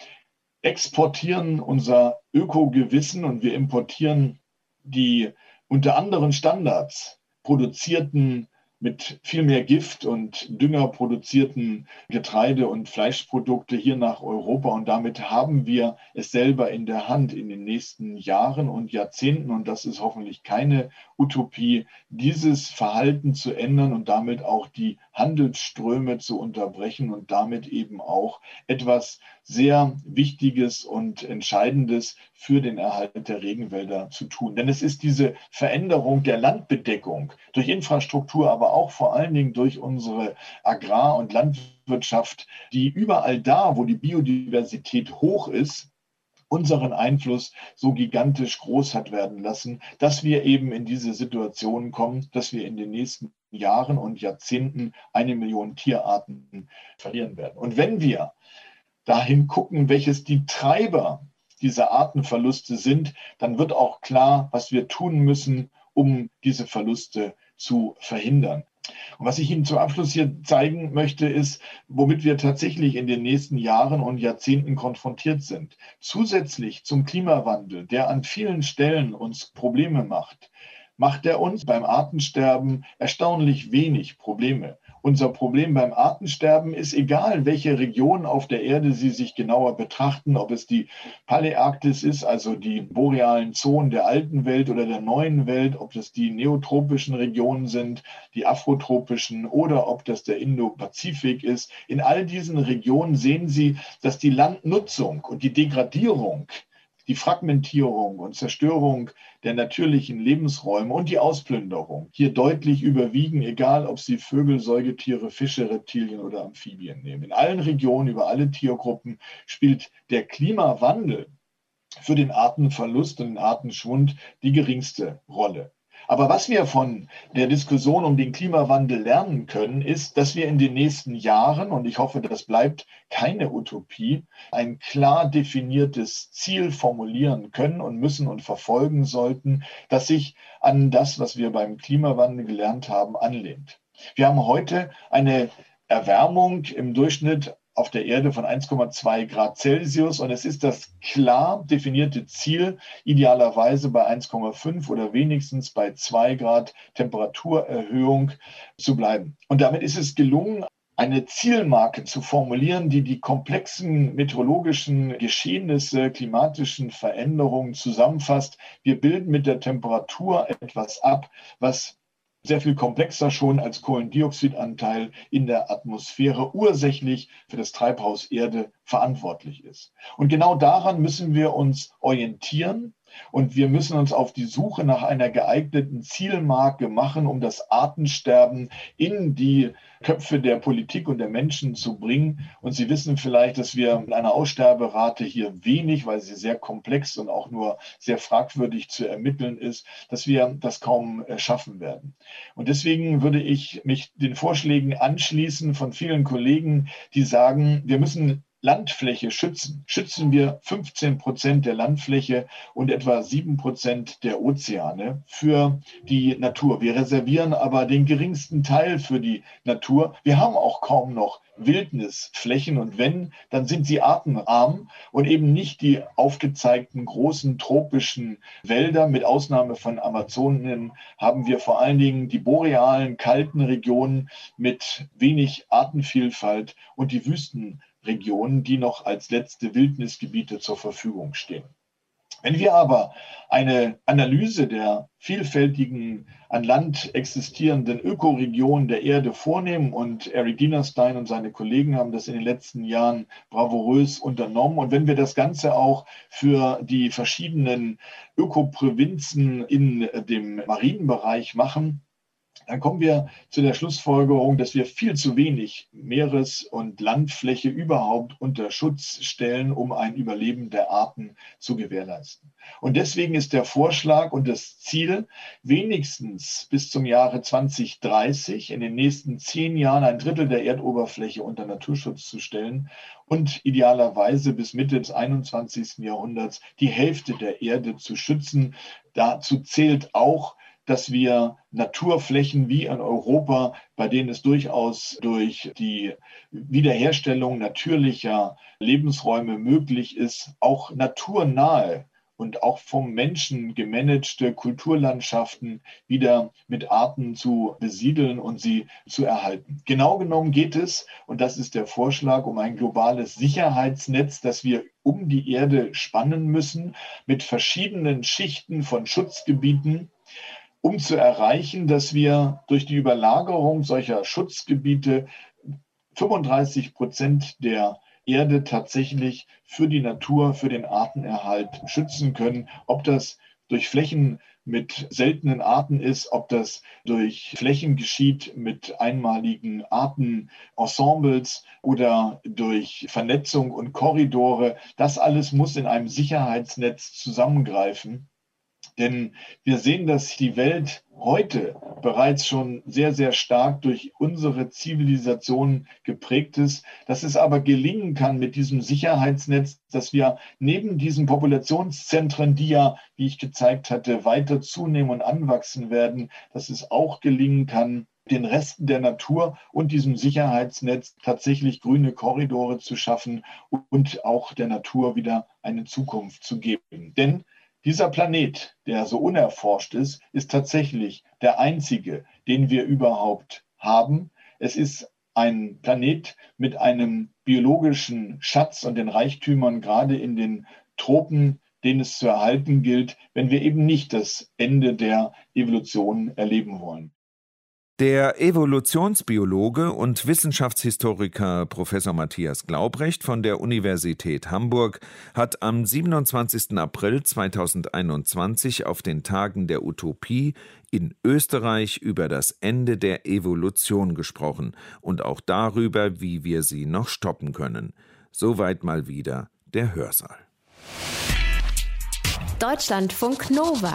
exportieren unser Ökogewissen und wir importieren die unter anderen Standards produzierten mit viel mehr Gift und Dünger produzierten Getreide- und Fleischprodukte hier nach Europa. Und damit haben wir es selber in der Hand in den nächsten Jahren und Jahrzehnten. Und das ist hoffentlich keine Utopie, dieses Verhalten zu ändern und damit auch die Handelsströme zu unterbrechen und damit eben auch etwas sehr Wichtiges und Entscheidendes für den Erhalt der Regenwälder zu tun. Denn es ist diese Veränderung der Landbedeckung durch Infrastruktur, aber auch vor allen Dingen durch unsere Agrar- und Landwirtschaft, die überall da, wo die Biodiversität hoch ist, unseren Einfluss so gigantisch groß hat werden lassen, dass wir eben in diese Situation kommen, dass wir in den nächsten Jahren und Jahrzehnten eine Million Tierarten verlieren werden. Und wenn wir dahin gucken, welches die Treiber dieser Artenverluste sind, dann wird auch klar, was wir tun müssen, um diese Verluste zu verhindern. Und was ich Ihnen zum Abschluss hier zeigen möchte, ist, womit wir tatsächlich in den nächsten Jahren und Jahrzehnten konfrontiert sind. Zusätzlich zum Klimawandel, der an vielen Stellen uns Probleme macht, macht er uns beim Artensterben erstaunlich wenig Probleme. Unser Problem beim Artensterben ist, egal welche Region auf der Erde Sie sich genauer betrachten, ob es die Paläarktis ist, also die borealen Zonen der alten Welt oder der neuen Welt, ob das die neotropischen Regionen sind, die afrotropischen oder ob das der Indo-Pazifik ist. In all diesen Regionen sehen Sie, dass die Landnutzung und die Degradierung die Fragmentierung und Zerstörung der natürlichen Lebensräume und die Ausplünderung hier deutlich überwiegen, egal ob Sie Vögel, Säugetiere, Fische, Reptilien oder Amphibien nehmen. In allen Regionen, über alle Tiergruppen spielt der Klimawandel für den Artenverlust und den Artenschwund die geringste Rolle. Aber was wir von der Diskussion um den Klimawandel lernen können, ist, dass wir in den nächsten Jahren, und ich hoffe, das bleibt keine Utopie, ein klar definiertes Ziel formulieren können und müssen und verfolgen sollten, das sich an das, was wir beim Klimawandel gelernt haben, anlehnt. Wir haben heute eine Erwärmung im Durchschnitt auf der Erde von 1,2 Grad Celsius und es ist das klar definierte Ziel, idealerweise bei 1,5 oder wenigstens bei 2 Grad Temperaturerhöhung zu bleiben. Und damit ist es gelungen, eine Zielmarke zu formulieren, die die komplexen meteorologischen Geschehnisse, klimatischen Veränderungen zusammenfasst. Wir bilden mit der Temperatur etwas ab, was sehr viel komplexer schon als Kohlendioxidanteil in der Atmosphäre ursächlich für das Treibhaus Erde verantwortlich ist. Und genau daran müssen wir uns orientieren und wir müssen uns auf die Suche nach einer geeigneten Zielmarke machen, um das Artensterben in die Köpfe der Politik und der Menschen zu bringen. Und Sie wissen vielleicht, dass wir mit einer Aussterberate hier wenig, weil sie sehr komplex und auch nur sehr fragwürdig zu ermitteln ist, dass wir das kaum schaffen werden. Und deswegen würde ich mich den Vorschlägen anschließen von vielen Kollegen, die sagen, wir müssen Landfläche schützen, schützen wir 15 Prozent der Landfläche und etwa 7 Prozent der Ozeane für die Natur. Wir reservieren aber den geringsten Teil für die Natur. Wir haben auch kaum noch Wildnisflächen und wenn, dann sind sie artenarm und eben nicht die aufgezeigten großen tropischen Wälder. Mit Ausnahme von Amazonen haben wir vor allen Dingen die borealen, kalten Regionen mit wenig Artenvielfalt und die Wüsten Regionen, die noch als letzte Wildnisgebiete zur Verfügung stehen. Wenn wir aber eine Analyse der vielfältigen an Land existierenden Ökoregionen der Erde vornehmen und Eric Dienerstein und seine Kollegen haben das in den letzten Jahren bravourös unternommen und wenn wir das Ganze auch für die verschiedenen Ökoprovinzen in dem Marienbereich machen, dann kommen wir zu der Schlussfolgerung, dass wir viel zu wenig Meeres- und Landfläche überhaupt unter Schutz stellen, um ein Überleben der Arten zu gewährleisten. Und deswegen ist der Vorschlag und das Ziel, wenigstens bis zum Jahre 2030 in den nächsten zehn Jahren ein Drittel der Erdoberfläche unter Naturschutz zu stellen und idealerweise bis Mitte des 21. Jahrhunderts die Hälfte der Erde zu schützen. Dazu zählt auch dass wir Naturflächen wie in Europa, bei denen es durchaus durch die Wiederherstellung natürlicher Lebensräume möglich ist, auch naturnahe und auch vom Menschen gemanagte Kulturlandschaften wieder mit Arten zu besiedeln und sie zu erhalten. Genau genommen geht es, und das ist der Vorschlag, um ein globales Sicherheitsnetz, das wir um die Erde spannen müssen, mit verschiedenen Schichten von Schutzgebieten, um zu erreichen, dass wir durch die Überlagerung solcher Schutzgebiete 35 Prozent der Erde tatsächlich für die Natur, für den Artenerhalt schützen können. Ob das durch Flächen mit seltenen Arten ist, ob das durch Flächen geschieht mit einmaligen Artenensembles oder durch Vernetzung und Korridore. Das alles muss in einem Sicherheitsnetz zusammengreifen. Denn wir sehen, dass die Welt heute bereits schon sehr, sehr stark durch unsere Zivilisation geprägt ist, dass es aber gelingen kann mit diesem Sicherheitsnetz, dass wir neben diesen Populationszentren, die ja, wie ich gezeigt hatte, weiter zunehmen und anwachsen werden, dass es auch gelingen kann, den Resten der Natur und diesem Sicherheitsnetz tatsächlich grüne Korridore zu schaffen und auch der Natur wieder eine Zukunft zu geben. Denn dieser Planet, der so unerforscht ist, ist tatsächlich der einzige, den wir überhaupt haben. Es ist ein Planet mit einem biologischen Schatz und den Reichtümern gerade in den Tropen, den es zu erhalten gilt, wenn wir eben nicht das Ende der Evolution erleben wollen. Der Evolutionsbiologe und Wissenschaftshistoriker Professor Matthias Glaubrecht von der Universität Hamburg hat am 27. April 2021 auf den Tagen der Utopie in Österreich über das Ende der Evolution gesprochen und auch darüber, wie wir sie noch stoppen können. Soweit mal wieder der Hörsaal. Deutschlandfunk Nova